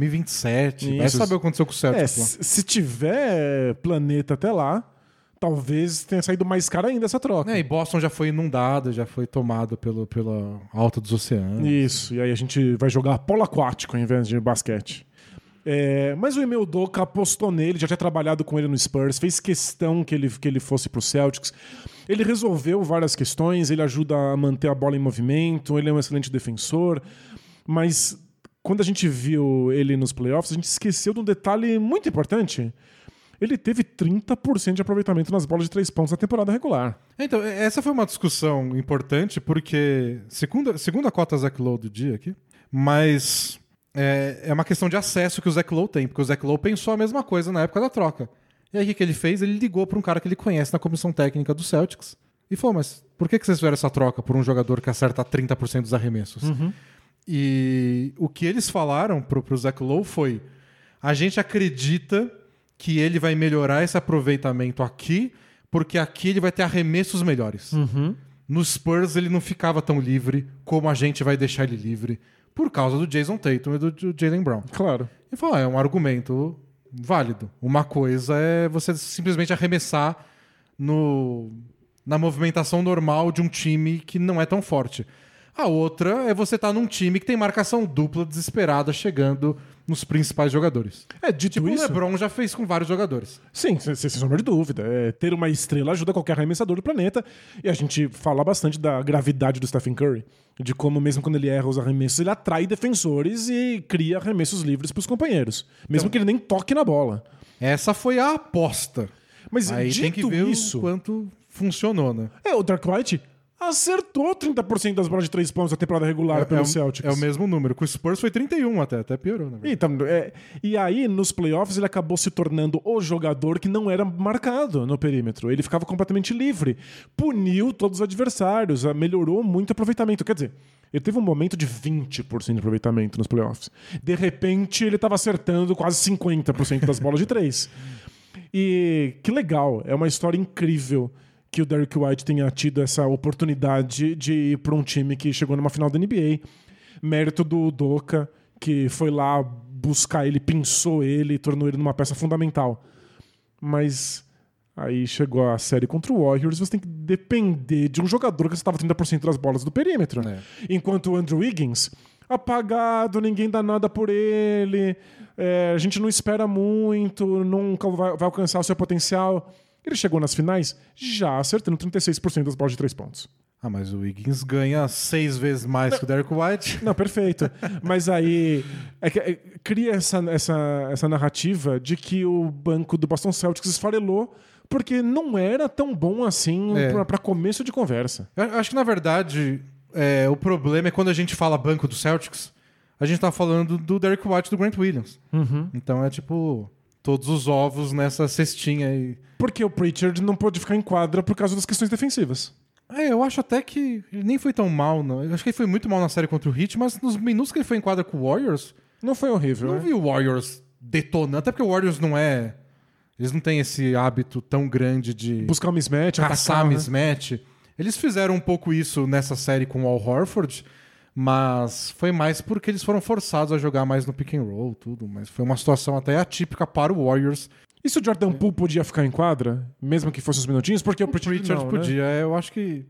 2027. Vai saber o que aconteceu com o É, Celtics. lá. se se tiver planeta até lá, talvez tenha saído mais caro ainda essa troca. É, e Boston já foi inundado, já foi tomado pelo, pela alta dos oceanos. Isso, e aí a gente vai jogar polo aquático ao invés de basquete. É, mas o Emil Doka apostou nele, já tinha trabalhado com ele no Spurs, fez questão que ele, que ele fosse pro Celtics. Ele resolveu várias questões, ele ajuda a manter a bola em movimento, ele é um excelente defensor, mas quando a gente viu ele nos playoffs, a gente esqueceu de um detalhe muito importante. Ele teve 30% de aproveitamento nas bolas de três pontos na temporada regular. Então, essa foi uma discussão importante, porque, segunda, segunda cota Zach Lowe do dia aqui, mas é, é uma questão de acesso que o Zach Lowe tem, porque o Zach Lowe pensou a mesma coisa na época da troca. E aí o que ele fez? Ele ligou para um cara que ele conhece na comissão técnica do Celtics e falou: Mas por que que vocês fizeram essa troca por um jogador que acerta 30% dos arremessos? E o que eles falaram pro, pro Zach Lowe foi: a gente acredita que ele vai melhorar esse aproveitamento aqui, porque aqui ele vai ter arremessos melhores. No Spurs ele não ficava tão livre como a gente vai deixar ele livre por causa do Jason Tatum e do, do Jalen Brown. Claro. E falou: ah, é um argumento válido. Uma coisa é você simplesmente arremessar no, na movimentação normal de um time que não é tão forte. A outra é você estar num time que tem marcação dupla desesperada chegando nos principais jogadores. É, dito Tipo, o isso. LeBron já fez com vários jogadores. Sim, sem, sem sombra de dúvida. É, ter uma estrela ajuda qualquer arremessador do planeta. E a gente fala bastante da gravidade do Stephen Curry. De como, mesmo quando ele erra os arremessos, ele atrai defensores e cria arremessos livres para os companheiros. Mesmo que ele nem toque na bola. Essa foi a aposta. Mas Aí dito tem que ver isso, o quanto funcionou, né? é, o Dark White acertou 30% das bolas de três pontos da temporada regular pelo é, o- Celtics. é o mesmo número. Com o Spurs foi 31 até, até piorou, na verdade. Então, é, e aí, nos playoffs, ele acabou se tornando o jogador que não era marcado no perímetro. Ele ficava completamente livre. Puniu todos os adversários, ah, melhorou muito o aproveitamento. Quer dizer, ele teve um momento de 20% de aproveitamento nos playoffs. De repente, ele estava acertando quase 50% das bolas de três. E que legal, é uma história incrível que o Derrick White tenha tido essa oportunidade de ir para um time que chegou numa final da NBA. Mérito do Doca, que foi lá buscar ele, pensou ele e tornou ele numa peça fundamental. Mas aí chegou a série contra o Warriors, você tem que depender de um jogador que estava 30% das bolas do perímetro. É. Enquanto o Andrew Wiggins apagado, ninguém dá nada por ele, é, a gente não espera muito, nunca vai, vai alcançar o seu potencial. Ele chegou nas finais já acertando 36% das bolas de três pontos. Ah, mas o Wiggins ganha seis vezes mais que o Derek White. Não, perfeito. Mas aí é que, é, cria essa, essa, essa narrativa de que o banco do Boston Celtics esfarelou porque não era tão bom assim É. para começo de conversa. Eu acho que, na verdade, é, o problema é quando a gente fala banco do Celtics, a gente tá falando do Derek White e do Grant Williams. Então é tipo todos os ovos nessa cestinha aí. Porque o Pritchard não pôde ficar em quadra por causa das questões defensivas. É, eu acho até que ele nem foi tão mal, não. Eu acho que ele foi muito mal na série contra o Heat, mas nos minutos que ele foi em quadra com o Warriors, Não foi horrível, não né? vi o Warriors detonando. Até porque o Warriors não é. Eles não têm esse hábito tão grande de Buscar o mismatch, caçar atacar, né? mismatch. Eles fizeram um pouco isso nessa série com o Al Horford, mas foi mais porque eles foram forçados a jogar mais no pick and roll, tudo. Mas foi uma situação até atípica para o Warriors. E se o Jordan Poole podia ficar em quadra, mesmo que fosse uns minutinhos, porque o, Pritchard, Pritchard não, né? podia. Eu acho que.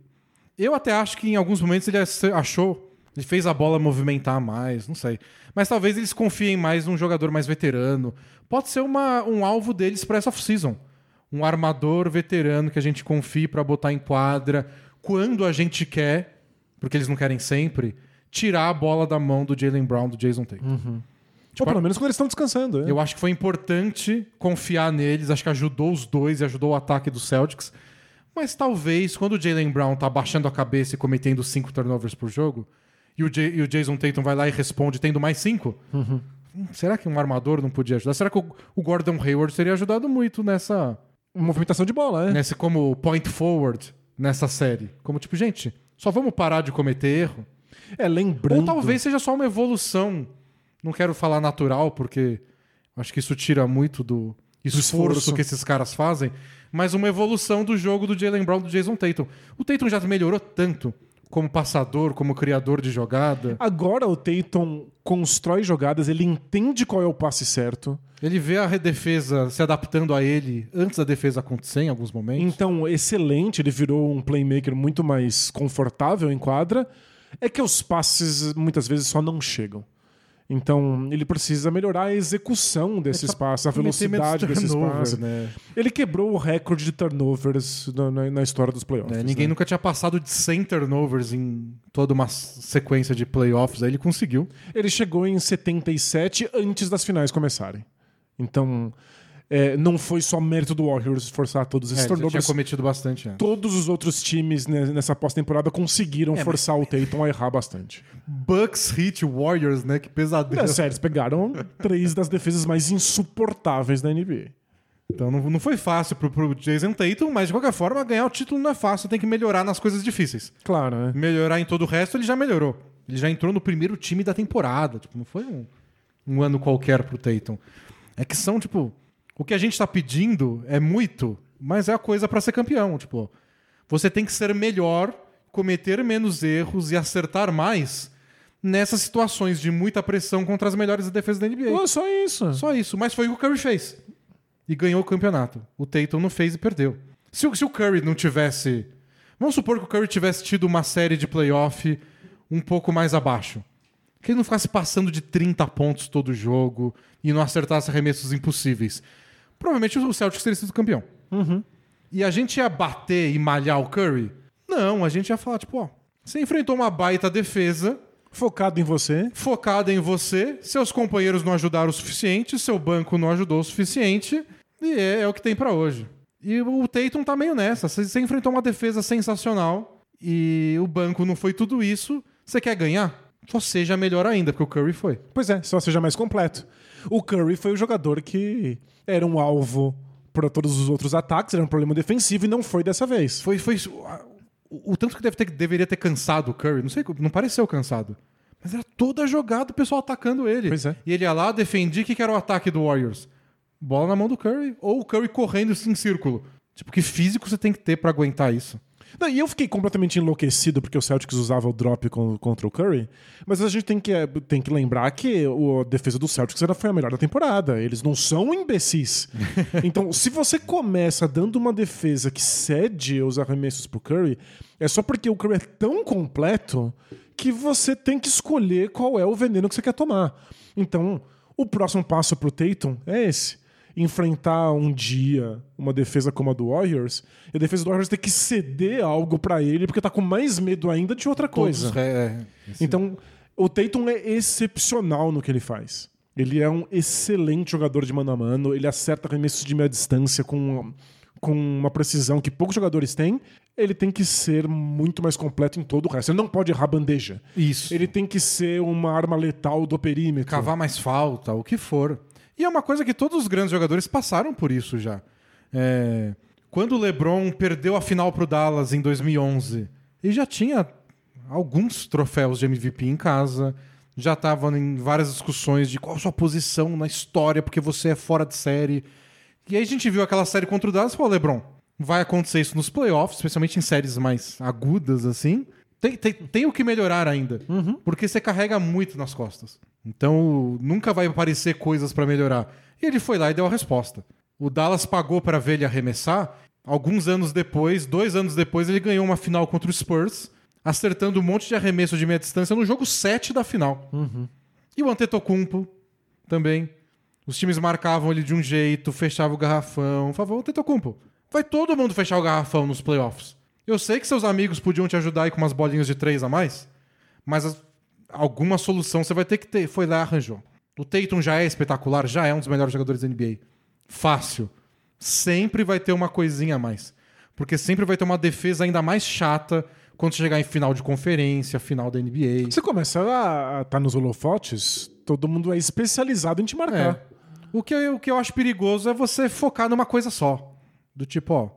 Eu até acho que em alguns momentos ele achou. Ele fez a bola movimentar mais, não sei. Mas talvez eles confiem mais num jogador mais veterano. Pode ser uma, um alvo deles para essa off-season. Um armador veterano que a gente confie para botar em quadra quando a gente quer, porque eles não querem sempre, tirar a bola da mão do Jalen Brown, do Jason Tatum. Ou pelo menos quando eles estão descansando. né? Eu acho que foi importante confiar neles, acho que ajudou os dois e ajudou o ataque dos Celtics. Mas talvez, quando o Jalen Brown tá baixando a cabeça e cometendo cinco turnovers por jogo, e o, J- e o Jason Tatum vai lá e responde tendo mais cinco, hum, será que um armador não podia ajudar? Será que o, o Gordon Hayward teria ajudado muito nessa, Movimentação de bola, né? nesse como point forward nessa série? Como tipo, gente, só vamos parar de cometer erro? É, lembrando. Ou talvez seja só uma evolução. Não quero falar natural, porque acho que isso tira muito do esforço, esforço. que esses caras fazem. Mas uma evolução do jogo do Jalen Brown do Jason Tatum. O Tatum já melhorou tanto como passador, como criador de jogada. Agora o Tatum constrói jogadas, ele entende qual é o passe certo. Ele vê a defesa se adaptando a ele antes da defesa acontecer em alguns momentos. Então, excelente, ele virou um playmaker muito mais confortável em quadra. É que os passes muitas vezes só não chegam. Então, ele precisa melhorar a execução desses passes, a velocidade desses passes. né? Ele quebrou o recorde de turnovers na, na- na história dos playoffs. É, ninguém né? nunca tinha passado de 100 turnovers em toda uma sequência de playoffs. Aí ele conseguiu. Ele chegou em 77 antes das finais começarem. Então, é, não foi só mérito do Warriors forçar todos É, esses ele já tinha turnovers. cometido bastante antes. Todos os outros times nessa pós-temporada conseguiram É, forçar o Tatum a errar bastante. Bucks, Heat, Warriors, né? Que pesadelo. É sério, eles pegaram três das defesas mais insuportáveis da NBA. Então não, não foi fácil pro, pro Jason Tatum, mas de qualquer forma, ganhar o título não é fácil, tem que melhorar nas coisas difíceis. Claro, né? Melhorar em todo o resto, ele já melhorou. Ele já entrou no primeiro time da temporada. Tipo, não foi um, um ano qualquer pro Tatum. É que são, tipo, o que a gente tá pedindo é muito, mas é a coisa pra ser campeão. Tipo, você tem que ser melhor, cometer menos erros e acertar mais nessas situações de muita pressão contra as melhores defesas da NBA. Pô, só isso. Só isso. Mas foi o que o Curry fez. E ganhou o campeonato. O Tatum não fez e perdeu. Se, o- se o Curry não tivesse. Vamos supor que o Curry tivesse tido uma série de playoff um pouco mais abaixo. Que ele não ficasse passando de 30 pontos todo jogo e não acertasse arremessos impossíveis. Provavelmente o Celtics teria sido campeão. E a gente ia bater e malhar o Curry? Não, a gente ia falar, tipo, ó, você enfrentou uma baita defesa, Focado em você. focada em você, seus companheiros não ajudaram o suficiente, seu banco não ajudou o suficiente, e é, é o que tem pra hoje. E o Tatum tá meio nessa. Você enfrentou uma defesa sensacional e o banco não foi tudo isso. Você quer ganhar? Só seja melhor ainda, porque o Curry foi. Pois é, só seja mais completo. O Curry foi o jogador que era um alvo para todos os outros ataques, era um problema defensivo e não foi dessa vez. Foi, foi o, o tanto que deve ter, deveria ter cansado o Curry. Não sei, não pareceu cansado. Mas era toda jogada o pessoal atacando ele. Pois é. E ele ia lá, defendia. O que era o ataque do Warriors? Bola na mão do Curry. Ou o Curry correndo em círculo. Tipo, que físico você tem que ter pra aguentar isso? Não, e eu fiquei completamente enlouquecido porque o Celtics usava o drop con- contra o Curry, mas a gente tem que, tem que lembrar que o- a defesa do Celtics era, foi a melhor da temporada. Eles não são imbecis. então, se você começa dando uma defesa que cede os arremessos pro Curry, é só porque o Curry é tão completo que você tem que escolher qual é o veneno que você quer tomar. Então, o próximo passo pro Tatum é esse. Enfrentar um dia uma defesa como a do Warriors, e a defesa do Warriors tem que ceder algo pra ele, porque tá com mais medo ainda de outra coisa. Todos, é, esse- Então, o Tatum é excepcional no que ele faz. Ele é um excelente jogador de mano a mano, ele acerta arremessos de meia distância com, com uma precisão que poucos jogadores têm. Ele tem que ser muito mais completo em todo o resto. Ele não pode errar bandeja. Isso. Ele tem que ser uma arma letal do perímetro. cavar mais falta, o que for. E é uma coisa que todos os grandes jogadores passaram por isso já. É, Quando o LeBron perdeu a final pro Dallas em 2011, ele já tinha alguns troféus de MVP em casa, já estava em várias discussões de qual sua posição na história, porque você é fora de série. E aí a gente viu aquela série contra o Dallas e falou, LeBron, vai acontecer isso nos playoffs, especialmente em séries mais agudas assim. Tem, tem, tem o que melhorar ainda, porque você carrega muito nas costas. Então nunca vai aparecer coisas pra melhorar. E ele foi lá e deu a resposta. O Dallas pagou pra ver ele arremessar. Alguns anos depois, dois anos depois, ele ganhou uma final contra o Spurs, acertando um monte de arremesso de meia distância no jogo 7 da final. E o Antetokounmpo também. Os times marcavam ele de um jeito, fechava o garrafão. Por favor, Antetokounmpo, vai todo mundo fechar o garrafão nos playoffs. Eu sei que seus amigos podiam te ajudar aí com umas bolinhas de três a mais, mas as- alguma solução você vai ter que ter. Foi lá e arranjou. O Tatum já é espetacular, já é um dos melhores jogadores da NBA. Fácil. Sempre vai ter uma coisinha a mais. Porque sempre vai ter uma defesa ainda mais chata quando chegar em final de conferência, final da NBA. Você começa a estar nos holofotes, todo mundo é especializado em te marcar. É. O que, eu, o que eu acho perigoso é você focar numa coisa só. Do tipo, ó,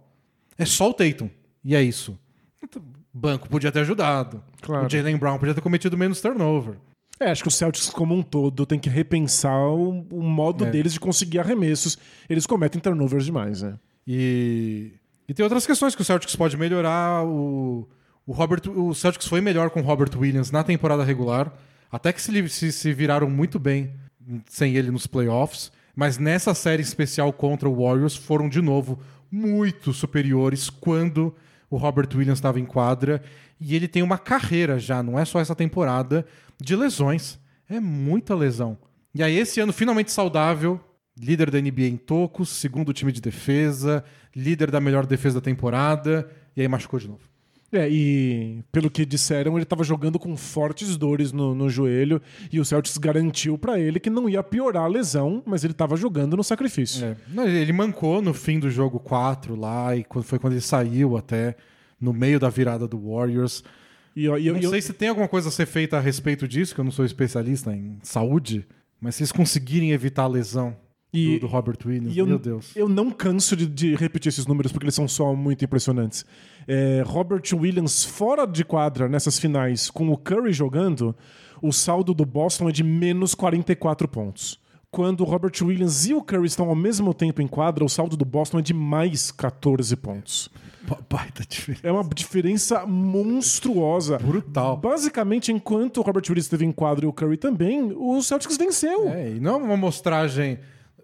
é só o Tatum. E é isso. Então, O banco podia ter ajudado. Claro. O Jalen Brown podia ter cometido menos turnover. É, acho que o Celtics como um todo tem que repensar o, o modo É. deles de conseguir arremessos. Eles cometem turnovers demais, né? E, e tem outras questões que o Celtics pode melhorar. O, o, Robert, o Celtics foi melhor com o Robert Williams na temporada regular. Até que se, se, se viraram muito bem sem ele nos playoffs. Mas nessa série especial contra o Warriors foram de novo muito superiores quando o Robert Williams estava em quadra. E ele tem uma carreira já, não é só essa temporada, de lesões. É muita lesão. E aí, esse ano, finalmente saudável, líder da NBA em tocos, segundo time de defesa, líder da melhor defesa da temporada, e aí machucou de novo. É, e pelo que disseram, ele estava jogando com fortes dores no, no joelho e o Celtics garantiu pra ele que não ia piorar a lesão, mas ele estava jogando no sacrifício. É. Não, Ele mancou no fim do jogo 4 lá, e foi quando ele saiu até, no meio da virada do Warriors. E, eu- eu- não eu- sei se tem alguma coisa a ser feita a respeito disso, que eu não sou especialista em saúde, mas se eles conseguirem evitar a lesão E- do, do Robert Williams, eu, meu Deus. eu não canso de, de repetir esses números porque eles são só muito impressionantes. É, Robert Williams fora de quadra nessas finais, com o Curry jogando, o saldo do Boston é de menos 44 pontos. Quando o Robert Williams e o Curry estão ao mesmo tempo em quadra, o saldo do Boston é de mais 14 pontos. Ba- Baita diferença. É uma diferença monstruosa. Brutal. Basicamente, enquanto o Robert Williams esteve em quadra e o Curry também, o Celtics venceu. É, e não é uma amostragem.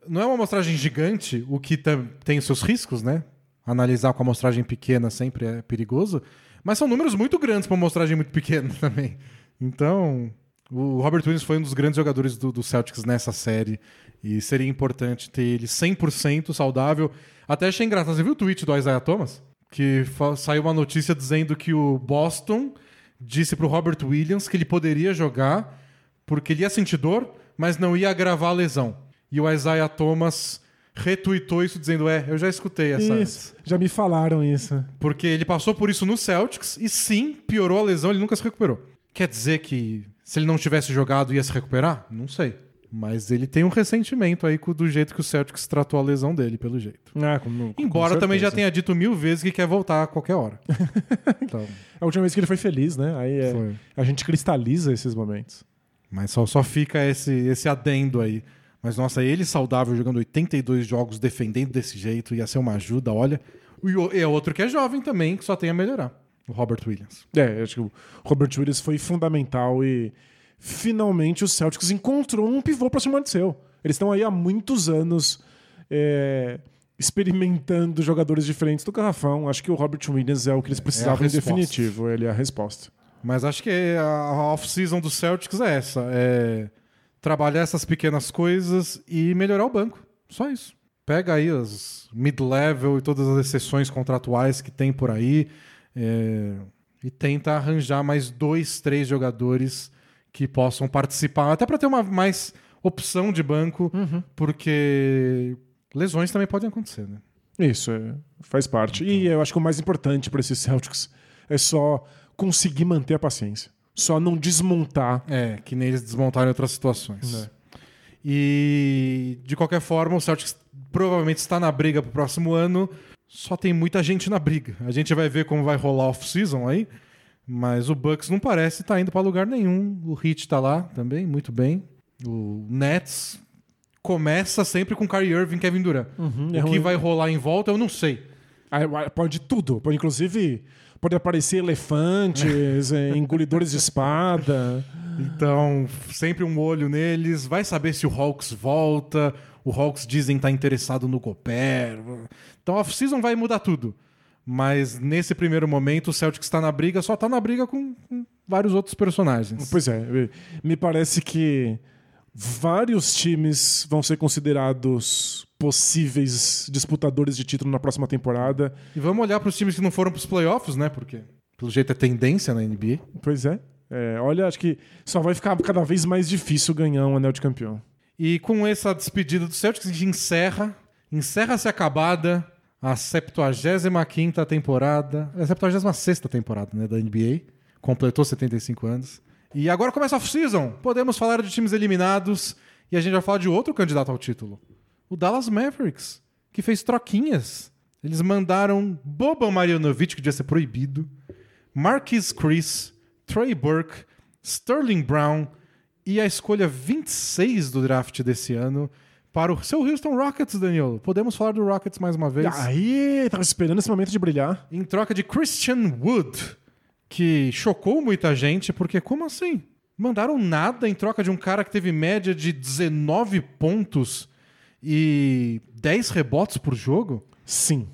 Não é uma amostragem gigante, o que tem os seus riscos, né? Analisar com amostragem pequena sempre é perigoso. Mas são números muito grandes para uma amostragem muito pequena também. Então, o Robert Williams foi um dos grandes jogadores do, do Celtics nessa série. E seria importante ter ele 100% saudável. Até achei engraçado. Você viu o tweet do Isaiah Thomas? Que saiu uma notícia dizendo que o Boston disse pro Robert Williams que ele poderia jogar porque ele ia sentir dor, mas não ia agravar a lesão. E o Isaiah Thomas retweetou isso dizendo: É, eu já escutei essa. Isso. Já me falaram isso. Porque ele passou por isso no Celtics e sim, piorou a lesão, ele nunca se recuperou. Quer dizer que se ele não tivesse jogado ia se recuperar? Não sei. Mas ele tem um ressentimento aí com- do jeito que o Celtics tratou a lesão dele, pelo jeito. Ah, com- com Embora também já tenha dito mil vezes que quer voltar a qualquer hora. Então, A última vez que ele foi feliz, né? Aí é- a gente cristaliza esses momentos. Mas só, só fica esse, esse adendo aí. Mas, nossa, ele saudável, jogando 82 jogos, defendendo desse jeito, ia ser uma ajuda, olha. E é outro que é jovem também, que só tem a melhorar. O Robert Williams. É, acho que o Robert Williams foi fundamental e finalmente o Celtics encontrou um pivô pra cima de seu. Eles estão aí há muitos anos é, experimentando jogadores diferentes do garrafão. Acho que o Robert Williams é o que eles precisavam em resposta. definitivo. Ele é a resposta. Mas acho que a a off-season do Celtics é essa: é trabalhar essas pequenas coisas e melhorar o banco. Só isso. Pega aí as mid-level e todas as exceções contratuais que tem por aí é, e tenta arranjar mais dois, três jogadores que possam participar, até para ter uma mais opção de banco, porque lesões também podem acontecer, né? Isso, é, faz parte. E eu acho que o mais importante para esses Celtics é só conseguir manter a paciência. Só não desmontar. É, que nem eles desmontaram em outras situações. Né. E de qualquer forma, o Celtics provavelmente está na briga pro próximo ano. Só tem muita gente na briga. A gente vai ver como vai rolar off-season aí. Mas o Bucks não parece estar indo para lugar nenhum. O Heat tá lá também, muito bem. O Nets começa sempre com Kyrie Irving e Kevin Durant. é o que ruim. vai rolar em volta, eu não sei. Ah, ah, Pode tudo. Pode, inclusive, pode aparecer elefantes, é, engolidores de espada. Então, sempre um olho neles. Vai saber se o Hawks volta. O Hawks dizem estar interessado no Gobert. Então, a off-season vai mudar tudo. Mas nesse primeiro momento, o Celtics está na briga, só está na briga com, com vários outros personagens. Pois é, me parece que vários times vão ser considerados possíveis disputadores de título na próxima temporada. E vamos olhar para os times que não foram para os playoffs, né? Porque, pelo jeito, é tendência na NBA. Pois é. É, olha, acho que só vai ficar cada vez mais difícil ganhar um anel de campeão. E com essa despedida do Celtics, a gente encerra. Encerra-se acabada a 75 temporada. É a 76 temporada né, da NBA. Completou 75 anos. E agora começa a off-season. Podemos falar de times eliminados. E a gente vai falar de outro candidato ao título. O Dallas Mavericks, que fez troquinhas. Eles mandaram Boban Marjanovic, que devia ser proibido. Marquis Chris, Trey Burke, Sterling Brown e a escolha 26 do draft desse ano para o seu Houston Rockets, Danilo. Podemos falar do Rockets mais uma vez? Aí, tava esperando esse momento de brilhar. Em troca de Christian Wood, que chocou muita gente, porque como assim? Mandaram nada em troca de um cara que teve média de 19 pontos e 10 rebotes por jogo? Sim.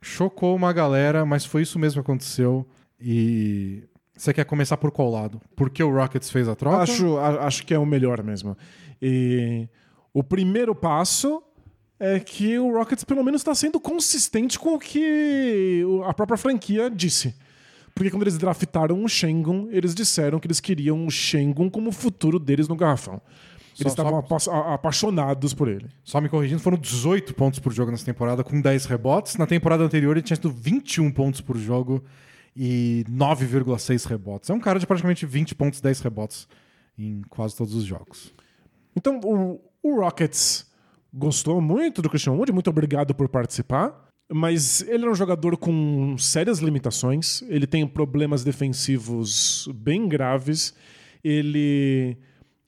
Chocou uma galera, mas foi isso mesmo que aconteceu. E você quer começar por qual lado? Porque o Rockets fez a troca? Acho, a- acho que é o melhor mesmo. E o primeiro passo é que o Rockets pelo menos está sendo consistente com o que a própria franquia disse. Porque quando eles draftaram o Shengun, eles disseram que eles queriam o Shengun como o futuro deles no garrafão. Eles estavam apa- apaixonados por ele. Só me corrigindo, foram 18 pontos por jogo nessa temporada, com 10 rebotes. Na temporada anterior ele tinha tido 21 pontos por jogo e 9,6 rebotes. É um cara de praticamente 20 pontos, 10 rebotes em quase todos os jogos. Então, o, o Rockets gostou muito do Christian Wood, muito obrigado por participar. Mas ele é um jogador com sérias limitações, ele tem problemas defensivos bem graves, ele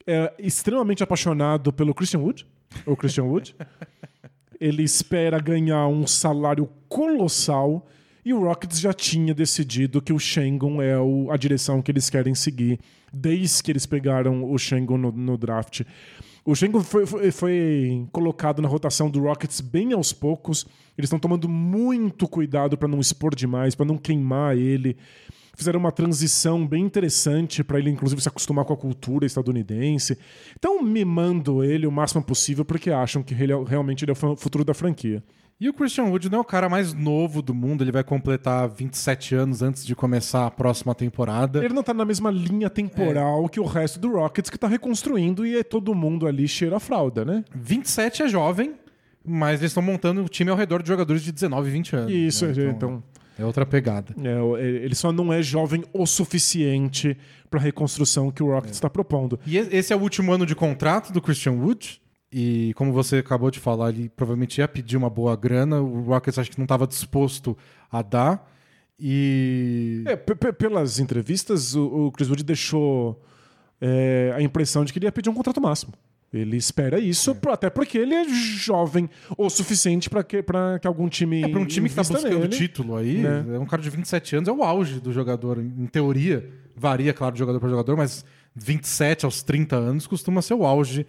é extremamente apaixonado pelo Christian Wood, o Christian Wood. ele espera ganhar um salário colossal e o Rockets já tinha decidido que o Shengun é o- a direção que eles querem seguir desde que eles pegaram o Shengun no, no draft. O Shengun foi, foi- foi colocado na rotação do Rockets bem aos poucos. Eles estão tomando muito cuidado para não expor demais, para não queimar ele. Fizeram uma transição bem interessante para ele, inclusive, se acostumar com a cultura estadunidense. Estão mimando ele o máximo possível porque acham que ele é- realmente ele é o fu- futuro da franquia. E o Christian Wood não é o cara mais novo do mundo, ele vai completar 27 anos antes de começar a próxima temporada. Ele não tá na mesma linha temporal que o resto do Rockets que tá reconstruindo e é todo mundo ali cheira a fralda, né? 27 é jovem, mas eles estão montando o time ao redor de jogadores de 19 e 20 anos. Isso, né? então. É outra pegada. é, é, ele só não é jovem o suficiente pra reconstrução que o Rockets está propondo. E e- esse é o último ano de contrato do Christian Wood. E como você acabou de falar, ele provavelmente ia pedir uma boa grana. O Rockets acho que não estava disposto a dar. E. É, pe- pe- pelas entrevistas, o, o Chris Wood deixou é, a impressão de que ele ia pedir um contrato máximo. Ele espera isso, pro- até porque ele é jovem o suficiente pra que, pra que algum time. É, para um time que está buscando nele. título aí, né? é um cara de 27 anos, é o auge do jogador. Em teoria, varia, claro, de jogador para jogador, mas 27 aos 30 anos costuma ser o auge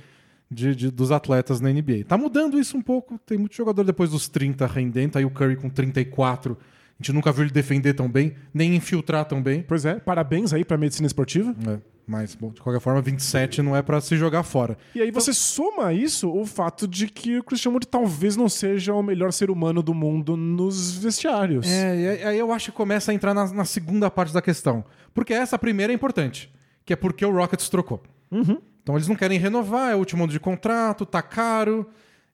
de- de- dos atletas na NBA. Tá mudando isso um pouco, tem muito jogador depois dos 30 rendendo, aí o Curry com 34 A gente nunca viu ele defender tão bem, nem infiltrar tão bem. Pois é, parabéns aí pra medicina esportiva. É, mas, bom, de qualquer forma, 27 não é pra se jogar fora. E aí você soma isso o fato de que o Christian Wood talvez não seja o melhor ser humano do mundo nos vestiários. É, e aí- eu acho que começa a entrar na, na segunda parte da questão. Porque essa primeira é importante, que é porque o Rockets trocou. Então eles não querem renovar, é o último ano de contrato, tá caro.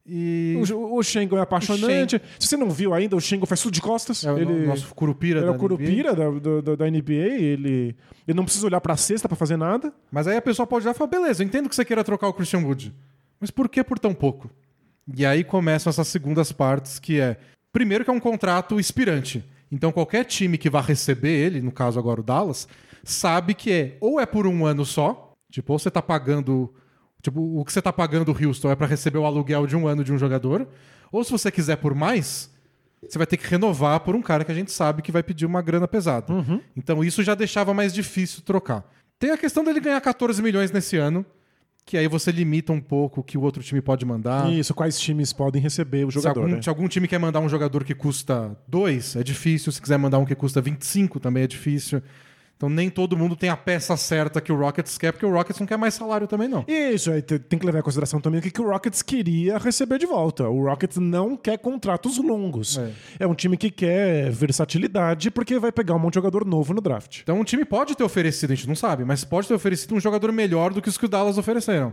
E. O, o Shengo é apaixonante. Se você não viu ainda, o Shengo faz tudo de costas. É o ele nosso Curupira ele é da o NBA. Curupira da, do- do- da NBA. Ele, ele não precisa olhar pra cesta pra fazer nada. Mas aí a pessoa pode já falar, beleza, eu entendo que você queira trocar o Christian Wood. Mas por que por tão pouco? E aí começam essas segundas partes, que é... Primeiro que é um contrato expirante. Então qualquer time que vá receber ele, no caso agora o Dallas, sabe que é ou é por um ano só, tipo, ou você tá pagando... Tipo, o que você tá pagando o Houston é pra receber o aluguel de um ano de um jogador, ou se você quiser por mais, você vai ter que renovar por um cara que a gente sabe que vai pedir uma grana pesada. Então isso já deixava mais difícil trocar. Tem a questão dele ganhar 14 milhões nesse ano, que aí você limita um pouco o que o outro time pode mandar. Isso, quais times podem receber o Ah. Se jogador. algum, né? se algum time quer mandar um jogador que custa 2, é difícil. Se quiser mandar um que custa 25, também é difícil. Então nem todo mundo tem a peça certa que o Rockets quer, porque o Rockets não quer mais salário também, não. Isso, aí te- tem que levar em consideração também o que, que o Rockets queria receber de volta. O Rockets não quer contratos longos. É. É. um time que quer versatilidade porque vai pegar um monte de jogador novo no draft. Então um time pode ter oferecido, a gente não sabe, mas pode ter oferecido um jogador melhor do que os que o Dallas ofereceram.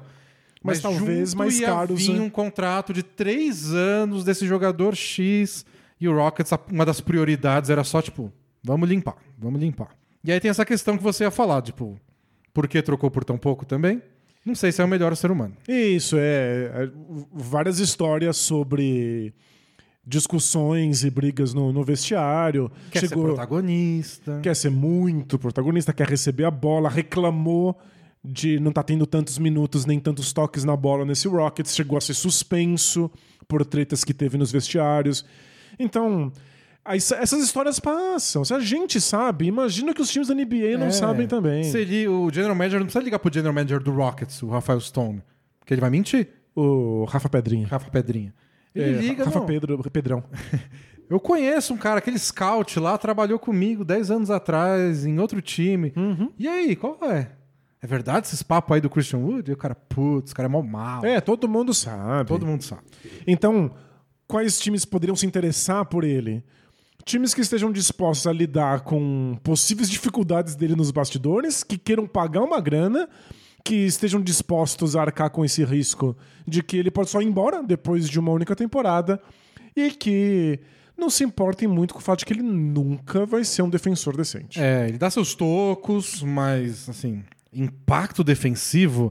Mas talvez junto mais caros, vir né? um contrato de três anos desse jogador X e o Rockets, uma das prioridades era só, tipo, vamos limpar, vamos limpar. E aí tem essa questão que você ia falar, tipo, por que trocou por tão pouco também? Não sei se é o melhor ser humano. Isso, é, é, várias histórias sobre discussões e brigas no, no vestiário. Quer ser protagonista. quer ser muito protagonista, quer receber a bola, reclamou de não estar tendo tantos minutos nem tantos toques na bola nesse Rockets, chegou a ser suspenso por tretas que teve nos vestiários. Então, essas histórias passam. Se a gente sabe, imagina que os times da NBA não É. sabem também. Se ele, o general manager não precisa ligar pro general manager do Rockets, o Rafael Stone, porque ele vai mentir, O Rafa Pedrinha. Rafa Pedrinha. Ele É, liga, Rafa não. Pedro, Pedrão. Eu conheço um cara, aquele scout lá, trabalhou comigo 10 anos atrás em outro time. Uhum. E aí, qual é? É verdade esses papos aí do Christian Wood? E o cara, putz, o cara é mó mal. É, todo mundo sabe. Todo mundo sabe. Então, quais times poderiam se interessar por ele? Times que estejam dispostos a lidar com possíveis dificuldades dele nos bastidores, que queiram pagar uma grana, que estejam dispostos a arcar com esse risco de que ele pode só ir embora depois de uma única temporada e que não se importem muito com o fato de que ele nunca vai ser um defensor decente. É, ele dá seus tocos, mas, assim, impacto defensivo.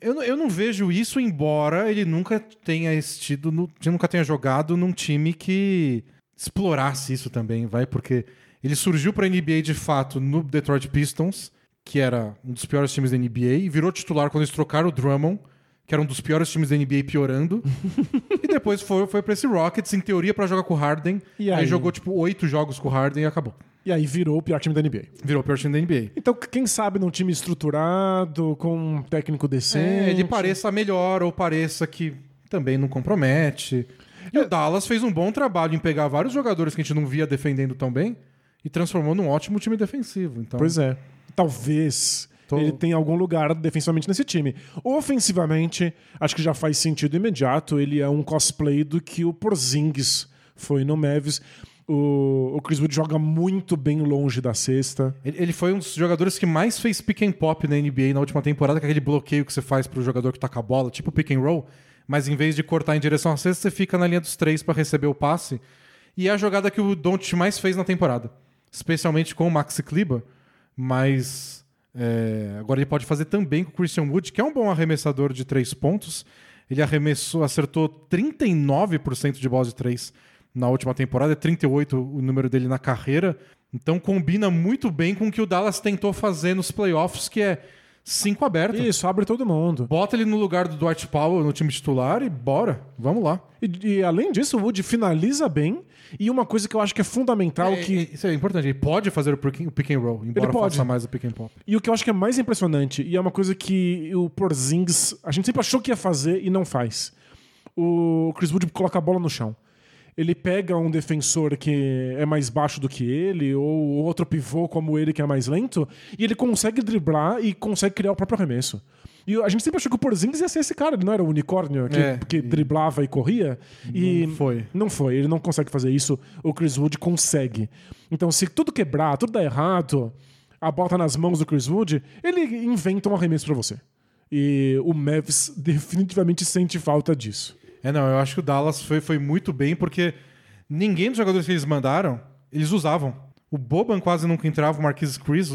Eu, eu não vejo isso, embora ele nunca tenha estido, no, nunca tenha jogado num time que explorasse isso também, vai, porque ele surgiu pra NBA de fato no Detroit Pistons, que era um dos piores times da NBA, e virou titular quando eles trocaram o Drummond, que era um dos piores times da NBA piorando. e depois foi, foi pra esse Rockets, em teoria, pra jogar com o Harden. E aí aí? jogou, tipo, oito jogos com o Harden e acabou. E aí virou o pior time da NBA. Virou o pior time da NBA. Então, quem sabe num time estruturado, com um técnico decente. É, ele pareça melhor ou pareça que também não compromete. E o Dallas fez um bom trabalho em pegar vários jogadores que a gente não via defendendo tão bem e transformou num ótimo time defensivo. Então, Pois é. Talvez Tô- ele tenha algum lugar defensivamente nesse time. Ofensivamente, acho que já faz sentido imediato. Ele é um cosplay do que o Porzingis foi no Mavis. O, o Chris Wood joga muito bem longe da cesta. ele, ele foi um dos jogadores que mais fez pick and pop na NBA na última temporada, que é aquele bloqueio que você faz pro jogador que taca a bola, tipo pick and roll, mas em vez de cortar em direção à cesta, você fica na linha dos três para receber o passe. E é a jogada que o Doncic mais fez na temporada, especialmente com o Maxi Kleber, mas é, agora ele pode fazer também com o Christian Wood, que é um bom arremessador de três pontos. Ele arremessou, acertou 39% de bola de três na última temporada, é 38 o número dele na carreira. Então combina muito bem com o que o Dallas tentou fazer nos playoffs, que é cinco aberto. Isso, abre todo mundo. Bota ele no lugar do Dwight Powell no time titular e bora, vamos lá. E, e, além disso, o Wood finaliza bem. E uma coisa que eu acho que é fundamental É, que. é, isso é importante, ele pode fazer o pick, o pick and roll, embora Ele pode. faça mais o pick and pop. E o que eu acho que é mais impressionante, e é uma coisa que o Porzingis, a gente sempre achou que ia fazer e não faz. O Chris Wood coloca a bola no chão. Ele pega um defensor que é mais baixo do que ele, ou outro pivô como ele que é mais lento, e ele consegue driblar e consegue criar o próprio arremesso. E a gente sempre achou que o Porzingis ia ser esse cara, ele não era o unicórnio que, É, que driblava e corria. E Não foi. Não foi, ele não consegue fazer isso, o Chris Wood consegue. Então, se tudo quebrar, tudo dar errado, a bola tá nas mãos do Chris Wood, ele inventa um arremesso pra você. E o Mavs definitivamente sente falta disso. É, não, eu acho que o Dallas foi, foi muito bem, porque ninguém dos jogadores que eles mandaram, eles usavam. O Boban quase nunca entrava, o Marquise Chris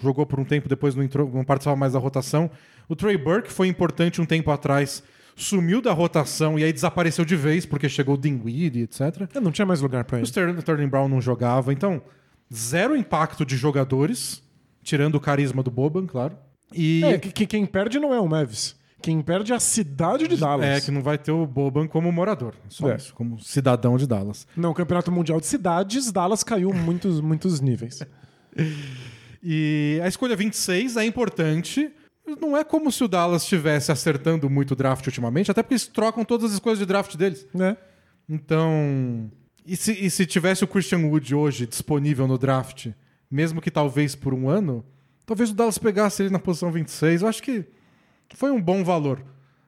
jogou por um tempo, depois não, entrou, não participava mais da rotação. O Trey Burke foi importante um tempo atrás, sumiu da rotação e aí desapareceu de vez, porque chegou o Dinwiddie, etc. É, não tinha mais lugar pra O ele. Sterling, Sterling Brown não jogava, então zero impacto de jogadores, tirando o carisma do Boban, claro. E É, que, que quem perde não é o Mavs. Quem perde é a cidade de Dallas. é que não vai ter o Boban como morador, só É. isso, como cidadão de Dallas. Não, Campeonato Mundial de Cidades, Dallas caiu muitos, muitos níveis. E a escolha 26 é importante. Não é como se o Dallas estivesse acertando muito o draft ultimamente, até porque eles trocam todas as escolhas de draft deles. né? Então. E se, e se tivesse o Christian Wood hoje disponível no draft, mesmo que talvez por um ano, talvez o Dallas pegasse ele na posição 26. Eu acho que foi um bom valor.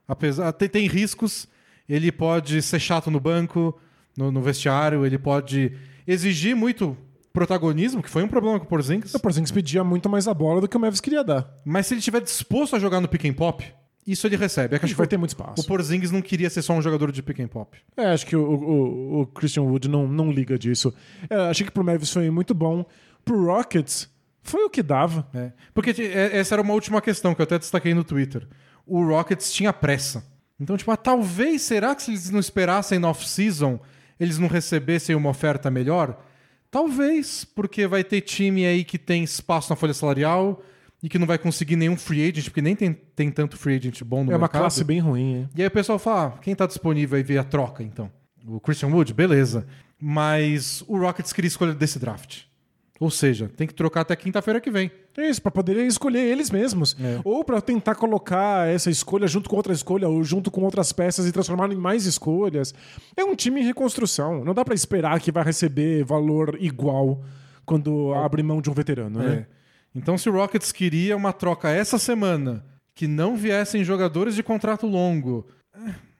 Apesar tem, tem riscos, ele pode ser chato no banco, no, no vestiário, ele pode exigir muito protagonismo, que foi um problema com o Porzingis. O Porzingis pedia muito mais a bola do que o Mavs queria dar. Mas se ele estiver disposto a jogar no pick and pop, isso ele recebe. É que Acho que vai ter muito o espaço. Porzingis não queria ser só um jogador de pick and pop. É, acho que o, o- o Christian Wood não, não liga disso. É, achei que pro Mavs foi muito bom. Pro Rockets, foi o que dava. É. Porque é- essa era uma última questão que eu até destaquei no Twitter. O Rockets tinha pressa. Então, tipo, ah, talvez, será que se eles não esperassem no off-season, eles não recebessem uma oferta melhor? Talvez, porque vai ter time aí que tem espaço na folha salarial e que não vai conseguir nenhum free agent, porque nem tem, tem tanto free agent bom no é uma mercado. classe bem ruim, hein? E aí o pessoal fala, ah, quem tá disponível aí ver a troca, então? O Christian Wood? Beleza. Mas o Rockets queria escolher desse draft. Ou seja, tem que trocar até quinta-feira que vem. É isso, pra poderem escolher eles mesmos. É. Ou pra tentar colocar essa escolha junto com outra escolha, ou junto com outras peças e transformar em mais escolhas. É um time em reconstrução. Não dá pra esperar que vai receber valor igual quando abre mão de um veterano, né? É. Então, se o Rockets queria uma troca essa semana, que não viessem jogadores de contrato longo,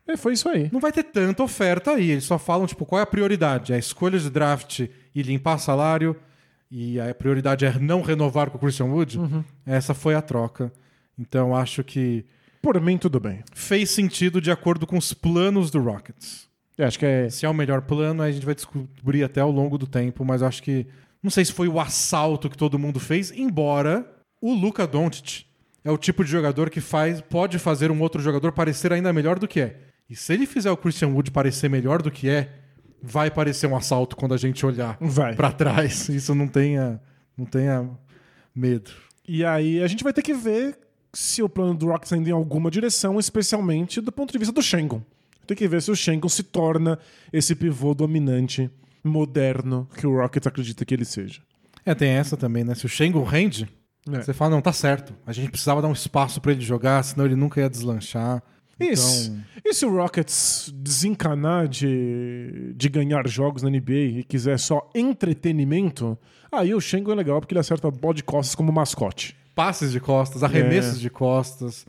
É, foi isso aí. não vai ter tanta oferta aí. Eles só falam, tipo, qual é a prioridade? É a escolha de draft e limpar salário, e a prioridade é não renovar com o Christian Wood. Essa foi a troca. Então, acho que Por mim, tudo bem. fez sentido de acordo com os planos do Rockets. É, acho que é. Se é o melhor plano, a gente vai descobrir até ao longo do tempo, mas eu acho que. Não sei se foi o assalto que todo mundo fez, embora o Luka Doncic é o tipo de jogador que faz, pode fazer um outro jogador parecer ainda melhor do que é. E se ele fizer o Christian Wood parecer melhor do que é, vai parecer um assalto quando a gente olhar Vai. pra trás. Isso não tenha, não tenha medo. E aí a gente vai ter que ver se o plano do Rockets ainda em alguma direção, especialmente do ponto de vista do Shengon. Tem que ver se o Shengon se torna esse pivô dominante, moderno, que o Rockets acredita que ele seja. É, tem essa também, né? Se o Shengun rende, É. você fala, não, tá certo. A gente precisava dar um espaço pra ele jogar, senão ele nunca ia deslanchar. Isso. Então, E se o Rockets desencanar de, de ganhar jogos na NBA e quiser só entretenimento, aí o Shengon é legal porque ele acerta bola de costas como mascote. passes de costas, arremessos É. de costas,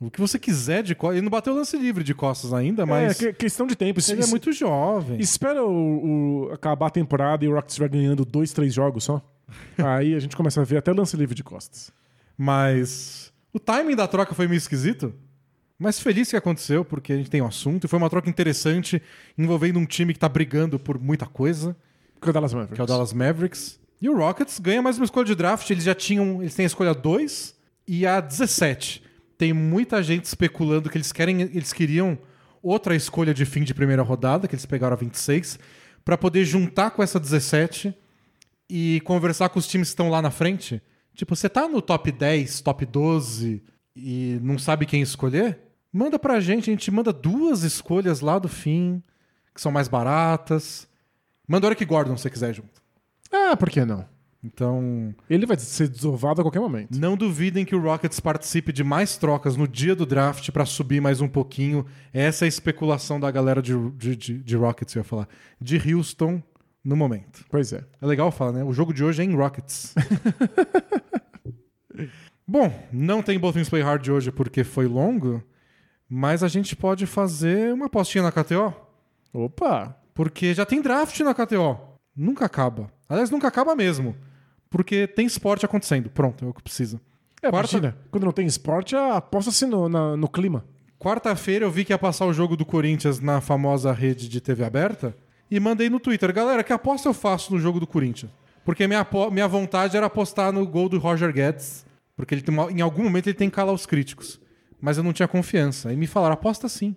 o que você quiser de costas. Ele não bateu lance livre de costas ainda, mas é que- questão de tempo. ele é muito jovem. Espera o, o- acabar a temporada e o Rockets vai ganhando dois, três jogos só. Aí a gente começa a ver até lance livre de costas. Mas o timing da troca foi meio esquisito. Mas feliz que aconteceu, porque a gente tem um assunto. E foi uma troca interessante, envolvendo um time que tá brigando por muita coisa, Que é o Dallas Mavericks. que é o Dallas Mavericks. E o Rockets ganha mais uma escolha de draft. Eles já tinham. Eles têm a escolha 2 e a 17. Tem muita gente especulando que eles querem. Eles queriam outra escolha de fim de primeira rodada, que eles pegaram a 26, para poder juntar com essa 17 e conversar com os times que estão lá na frente. Tipo, você tá no top 10, top 12 e não sabe quem escolher? Manda pra gente, a gente manda duas escolhas lá do fim, que são mais baratas. Manda o Eric Gordon se você quiser junto. Ah, por que não? Então, Ele vai ser desovado a qualquer momento. não duvidem que o Rockets participe de mais trocas no dia do draft pra subir mais um pouquinho. Essa é a especulação da galera de, de, de, de Rockets, eu ia falar. De Houston no momento. Pois é. É legal falar, né? O jogo de hoje é em Rockets. Bom, não tem Both Things Play Hard de hoje porque foi longo, mas a gente pode fazer uma apostinha na KTO. Opa! Porque já tem draft na KTO. Nunca acaba. Aliás, nunca acaba mesmo. Porque tem esporte acontecendo. Pronto, é o que precisa. É, Quarta- imagina, quando não tem esporte, aposta-se no, na- no clima. Quarta-feira eu vi que ia passar o jogo do Corinthians na famosa rede de TV aberta e mandei no Twitter. Galera, que aposta eu faço no jogo do Corinthians? Porque minha, minha vontade era apostar no gol do Roger Guedes. Porque ele tem uma- em algum momento ele tem que calar os críticos. Mas eu não tinha confiança. Aí me falaram, aposta sim.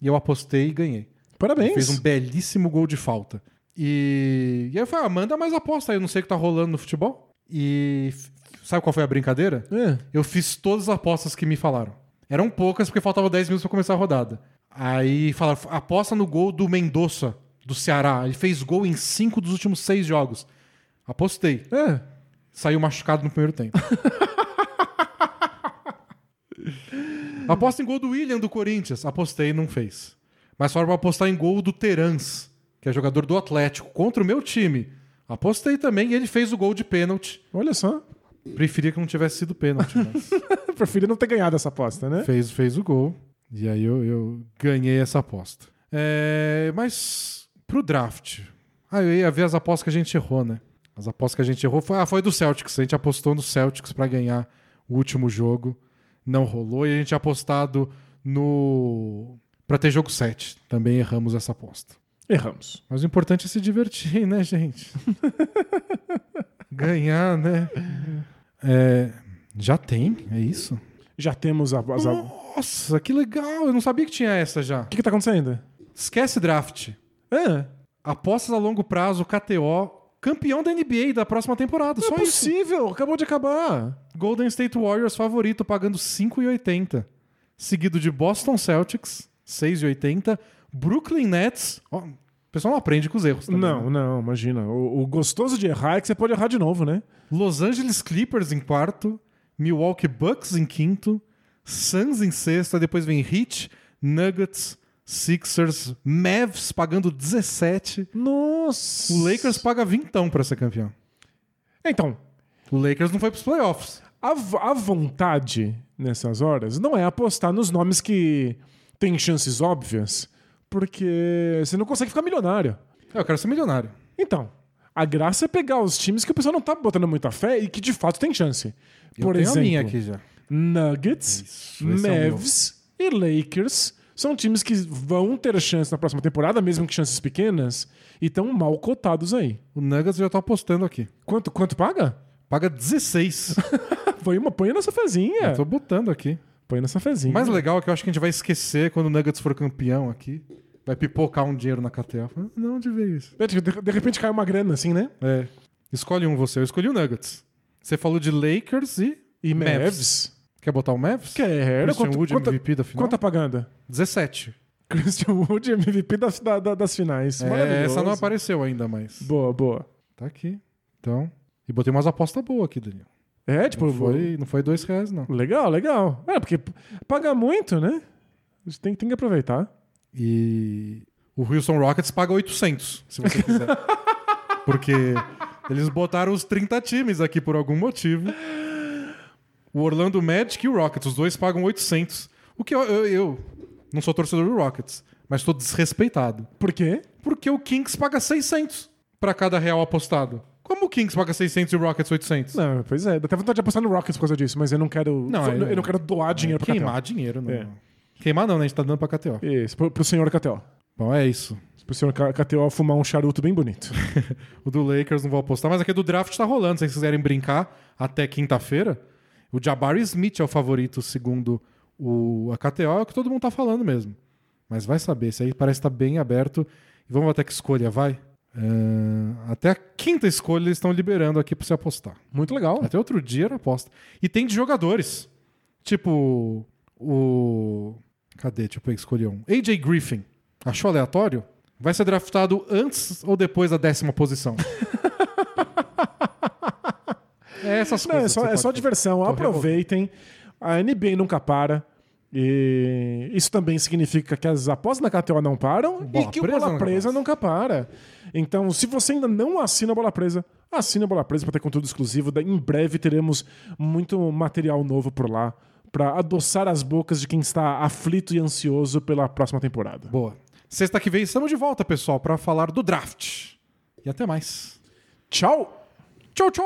E eu apostei e ganhei. Parabéns. Fez um belíssimo gol de falta. E, e aí eu falei, ah, manda mais aposta aí, eu não sei o que tá rolando no futebol. E sabe qual foi a brincadeira? É. Eu fiz todas as apostas que me falaram. Eram poucas porque faltava 10 minutos pra começar a rodada. Aí falaram, aposta no gol do Mendonça, do Ceará. Ele fez gol em 5 dos últimos 6 jogos. Apostei. É. Saiu machucado no primeiro tempo. Aposta em gol do William do Corinthians. Apostei e não fez. Mas pra apostar em gol do Terans, que é jogador do Atlético, contra o meu time. Apostei também e ele fez o gol de pênalti. Olha só. Preferia que não tivesse sido pênalti, mas Preferi não ter ganhado essa aposta, né? fez, fez o gol. E aí eu, eu ganhei essa aposta. É, mas pro draft. Ah, eu ia ver as apostas que a gente errou, né? As apostas que a gente errou foi, ah, foi do Celtics. A gente apostou no Celtics pra ganhar o último jogo. Não rolou. E a gente tinha apostado no. Pra ter jogo 7. Também erramos essa aposta. Erramos. Mas o importante é se divertir, né, gente? Ganhar, né? É, já tem, é isso? Já temos a. O Nossa, que legal! Eu não sabia que tinha essa já. que, que tá acontecendo? Esquece draft. É. Apostas a longo prazo, KTO, campeão da NBA da próxima temporada. Não Só é isso. possível, acabou de acabar. Golden State Warriors favorito, pagando 5,80. Seguido de Boston Celtics, 6,80. Brooklyn Nets. Ó, o pessoal não aprende com os erros. também, Não, né? não, imagina. O, o gostoso de errar é que você pode errar de novo, né? Los Angeles Clippers em quarto. Milwaukee Bucks em quinto. Suns em sexta. Depois vem Heat, Nuggets, Sixers, Mavs pagando 17. Nossa. O Lakers paga vintão pra ser campeão. Então, O Lakers não foi pros playoffs. a, a vontade nessas horas não é apostar nos nomes que têm chances óbvias, porque você não consegue ficar milionário. Eu quero ser milionário. Então, a graça é pegar os times que o pessoal não tá botando muita fé e que de fato tem chance. Eu Por tenho exemplo, a minha aqui já. Nuggets, Isso, é o meu. Mavs e Lakers são times que vão ter chance na próxima temporada, mesmo que chances pequenas, e estão mal cotados aí. O Nuggets já tô apostando aqui. Quanto, quanto paga? Paga 16. Põe, uma, põe nessa fezinha. Eu tô botando aqui. Põe nessa fezinha. O mais legal é que eu acho que a gente vai esquecer quando o Nuggets for campeão aqui. Vai pipocar um dinheiro na. Fala, Não, onde veio isso? De, de repente cai uma grana assim, né? É. Escolhe um você. Eu escolhi o Nuggets. Você falou de Lakers e. E Mavs. Mavs. Quer botar o Mavs? Quero. Christian Quanto, Wood quanto, MVP da final? quanto tá pagando? 17. Christian Wood MVP das, da- da- das finais. É, essa não apareceu ainda, mas. Boa, boa. Tá aqui. Então. E botei umas apostas boas aqui, Daniel. É, tipo, Não foi, não foi dois reais, não. legal, legal. É, porque paga muito, né? A gente tem, tem que aproveitar. E o Houston Rockets paga 800, se você quiser. Porque eles botaram os 30 times aqui por algum motivo. O Orlando Magic e o Rockets, os dois pagam 800. O que eu, eu, eu não sou torcedor do Rockets, mas estou desrespeitado. Por quê? Porque o Kings paga 600 para cada real apostado. Como o Kings paga 600 e o Rockets 800? Não, pois é. Dá até vontade de apostar no Rockets por causa disso, mas eu não quero. Não, eu, é- não quero doar dinheiro pra Queimar dinheiro, não. É. Queimar não, né? A gente tá dando pra KTO. KTO. Isso, pro, pro senhor KTO. Bom, é isso. Pro senhor KTO fumar um charuto bem bonito. O do Lakers não vou apostar, mas aqui do draft tá rolando. Se vocês quiserem brincar até quinta-feira, o Jabari Smith é o favorito, segundo o, a KTO, é o que todo mundo tá falando mesmo. Mas vai saber, esse aí parece estar bem aberto. E vamos até que escolha, vai? É, até a quinta escolha eles estão liberando aqui pra você apostar. Muito legal. Até outro dia era aposta. E tem de jogadores. Tipo, o. Cadê? Deixa eu escolher um. AJ Griffin. Achou aleatório? Vai ser draftado antes ou depois da décima posição? É essas Não, é só, é só diversão. Aproveitem. A NBA nunca para. E isso também significa que as apostas na KTO não param Bola e que o Presa Bola Presa passa. nunca para. Então, se você ainda não assina a Bola Presa, assina a Bola Presa para ter conteúdo exclusivo. Em breve teremos muito material novo por lá para adoçar as bocas de quem está aflito e ansioso pela próxima temporada. Boa. Sexta que vem estamos de volta, pessoal, para falar do draft. E até mais. Tchau! Tchau, tchau!